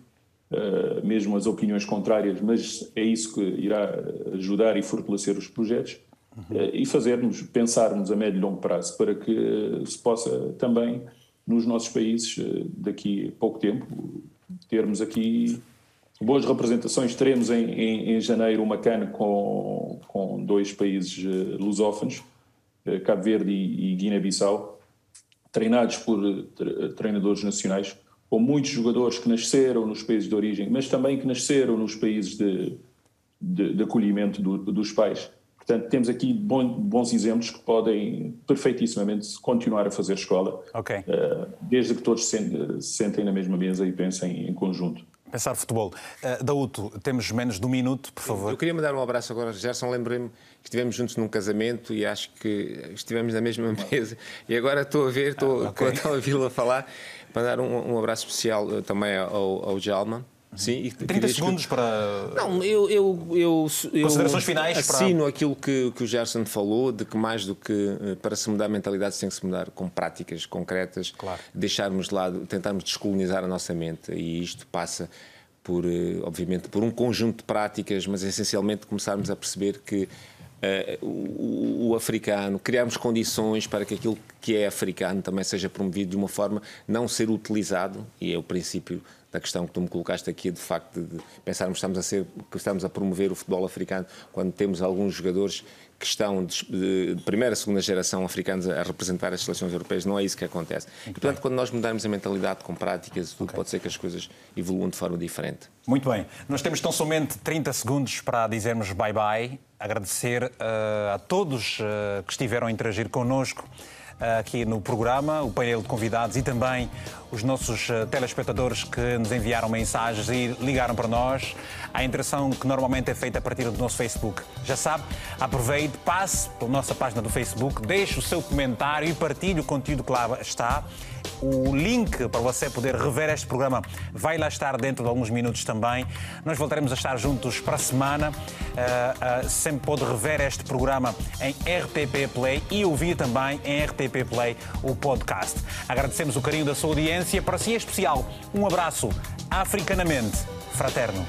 uh, mesmo as opiniões contrárias, mas é isso que irá ajudar e fortalecer os projetos uhum. uh, e fazermos, pensarmos a médio e longo prazo para que se possa também nos nossos países, daqui a pouco tempo, termos aqui boas representações. Teremos em, em, em janeiro uma CAN com, com dois países uh, lusófonos, uh, Cabo Verde e, e Guiné-Bissau, treinados por uh, treinadores nacionais, com muitos jogadores que nasceram nos países de origem, mas também que nasceram nos países de, de, de acolhimento do, dos pais. Portanto, temos aqui bons exemplos que podem perfeitíssimamente continuar a fazer escola, okay. desde que todos se sentem na mesma mesa e pensem em conjunto. Pensar futebol. Uh, Daúto, temos menos de um minuto, por favor. Eu queria mandar um abraço agora. Gerson, lembrei-me que estivemos juntos num casamento e acho que estivemos na mesma mesa. E agora estou a ver, estou, ah, okay. estou a ouvi-lo a falar, mandar um, um abraço especial uh, também ao, ao Jalma. Sim, e 30 segundos que... para. Não, eu, eu, eu, eu Considerações finais assino para... aquilo que, que o Gerson falou, de que mais do que eh, para se mudar a mentalidade tem que se mudar com práticas concretas, claro. deixarmos de lado, tentarmos descolonizar a nossa mente e isto passa por, eh, obviamente, por um conjunto de práticas, mas essencialmente começarmos a perceber que Uh, o, o, africano, criarmos condições para que aquilo que é africano também seja promovido de uma forma não ser utilizado, e é o princípio da questão que tu me colocaste aqui, de facto, de pensarmos que estamos a, ser, que estamos a promover o futebol africano quando temos alguns jogadores que estão de, de primeira, segunda geração africanos a representar as seleções europeias, não é isso que acontece. e, portanto, quando nós mudarmos a mentalidade com práticas, tudo okay. pode ser que as coisas evoluam de forma diferente. Muito bem. Nós temos tão somente 30 segundos para dizermos bye-bye. Agradecer uh, a todos uh, que estiveram a interagir connosco aqui no programa, o painel de convidados e também os nossos telespectadores que nos enviaram mensagens e ligaram para nós. A interação que normalmente é feita a partir do nosso Facebook. Já sabe, aproveite, passe pela nossa página do Facebook, deixe o seu comentário e partilhe o conteúdo que lá está. O link para você poder rever este programa vai lá estar dentro de alguns minutos também. Nós voltaremos a estar juntos para a semana. Uh, uh, sempre pode rever este programa em RTP Play e ouvir também em RTP Play o podcast. Agradecemos o carinho da sua audiência. Para si é especial, um abraço africanamente fraterno.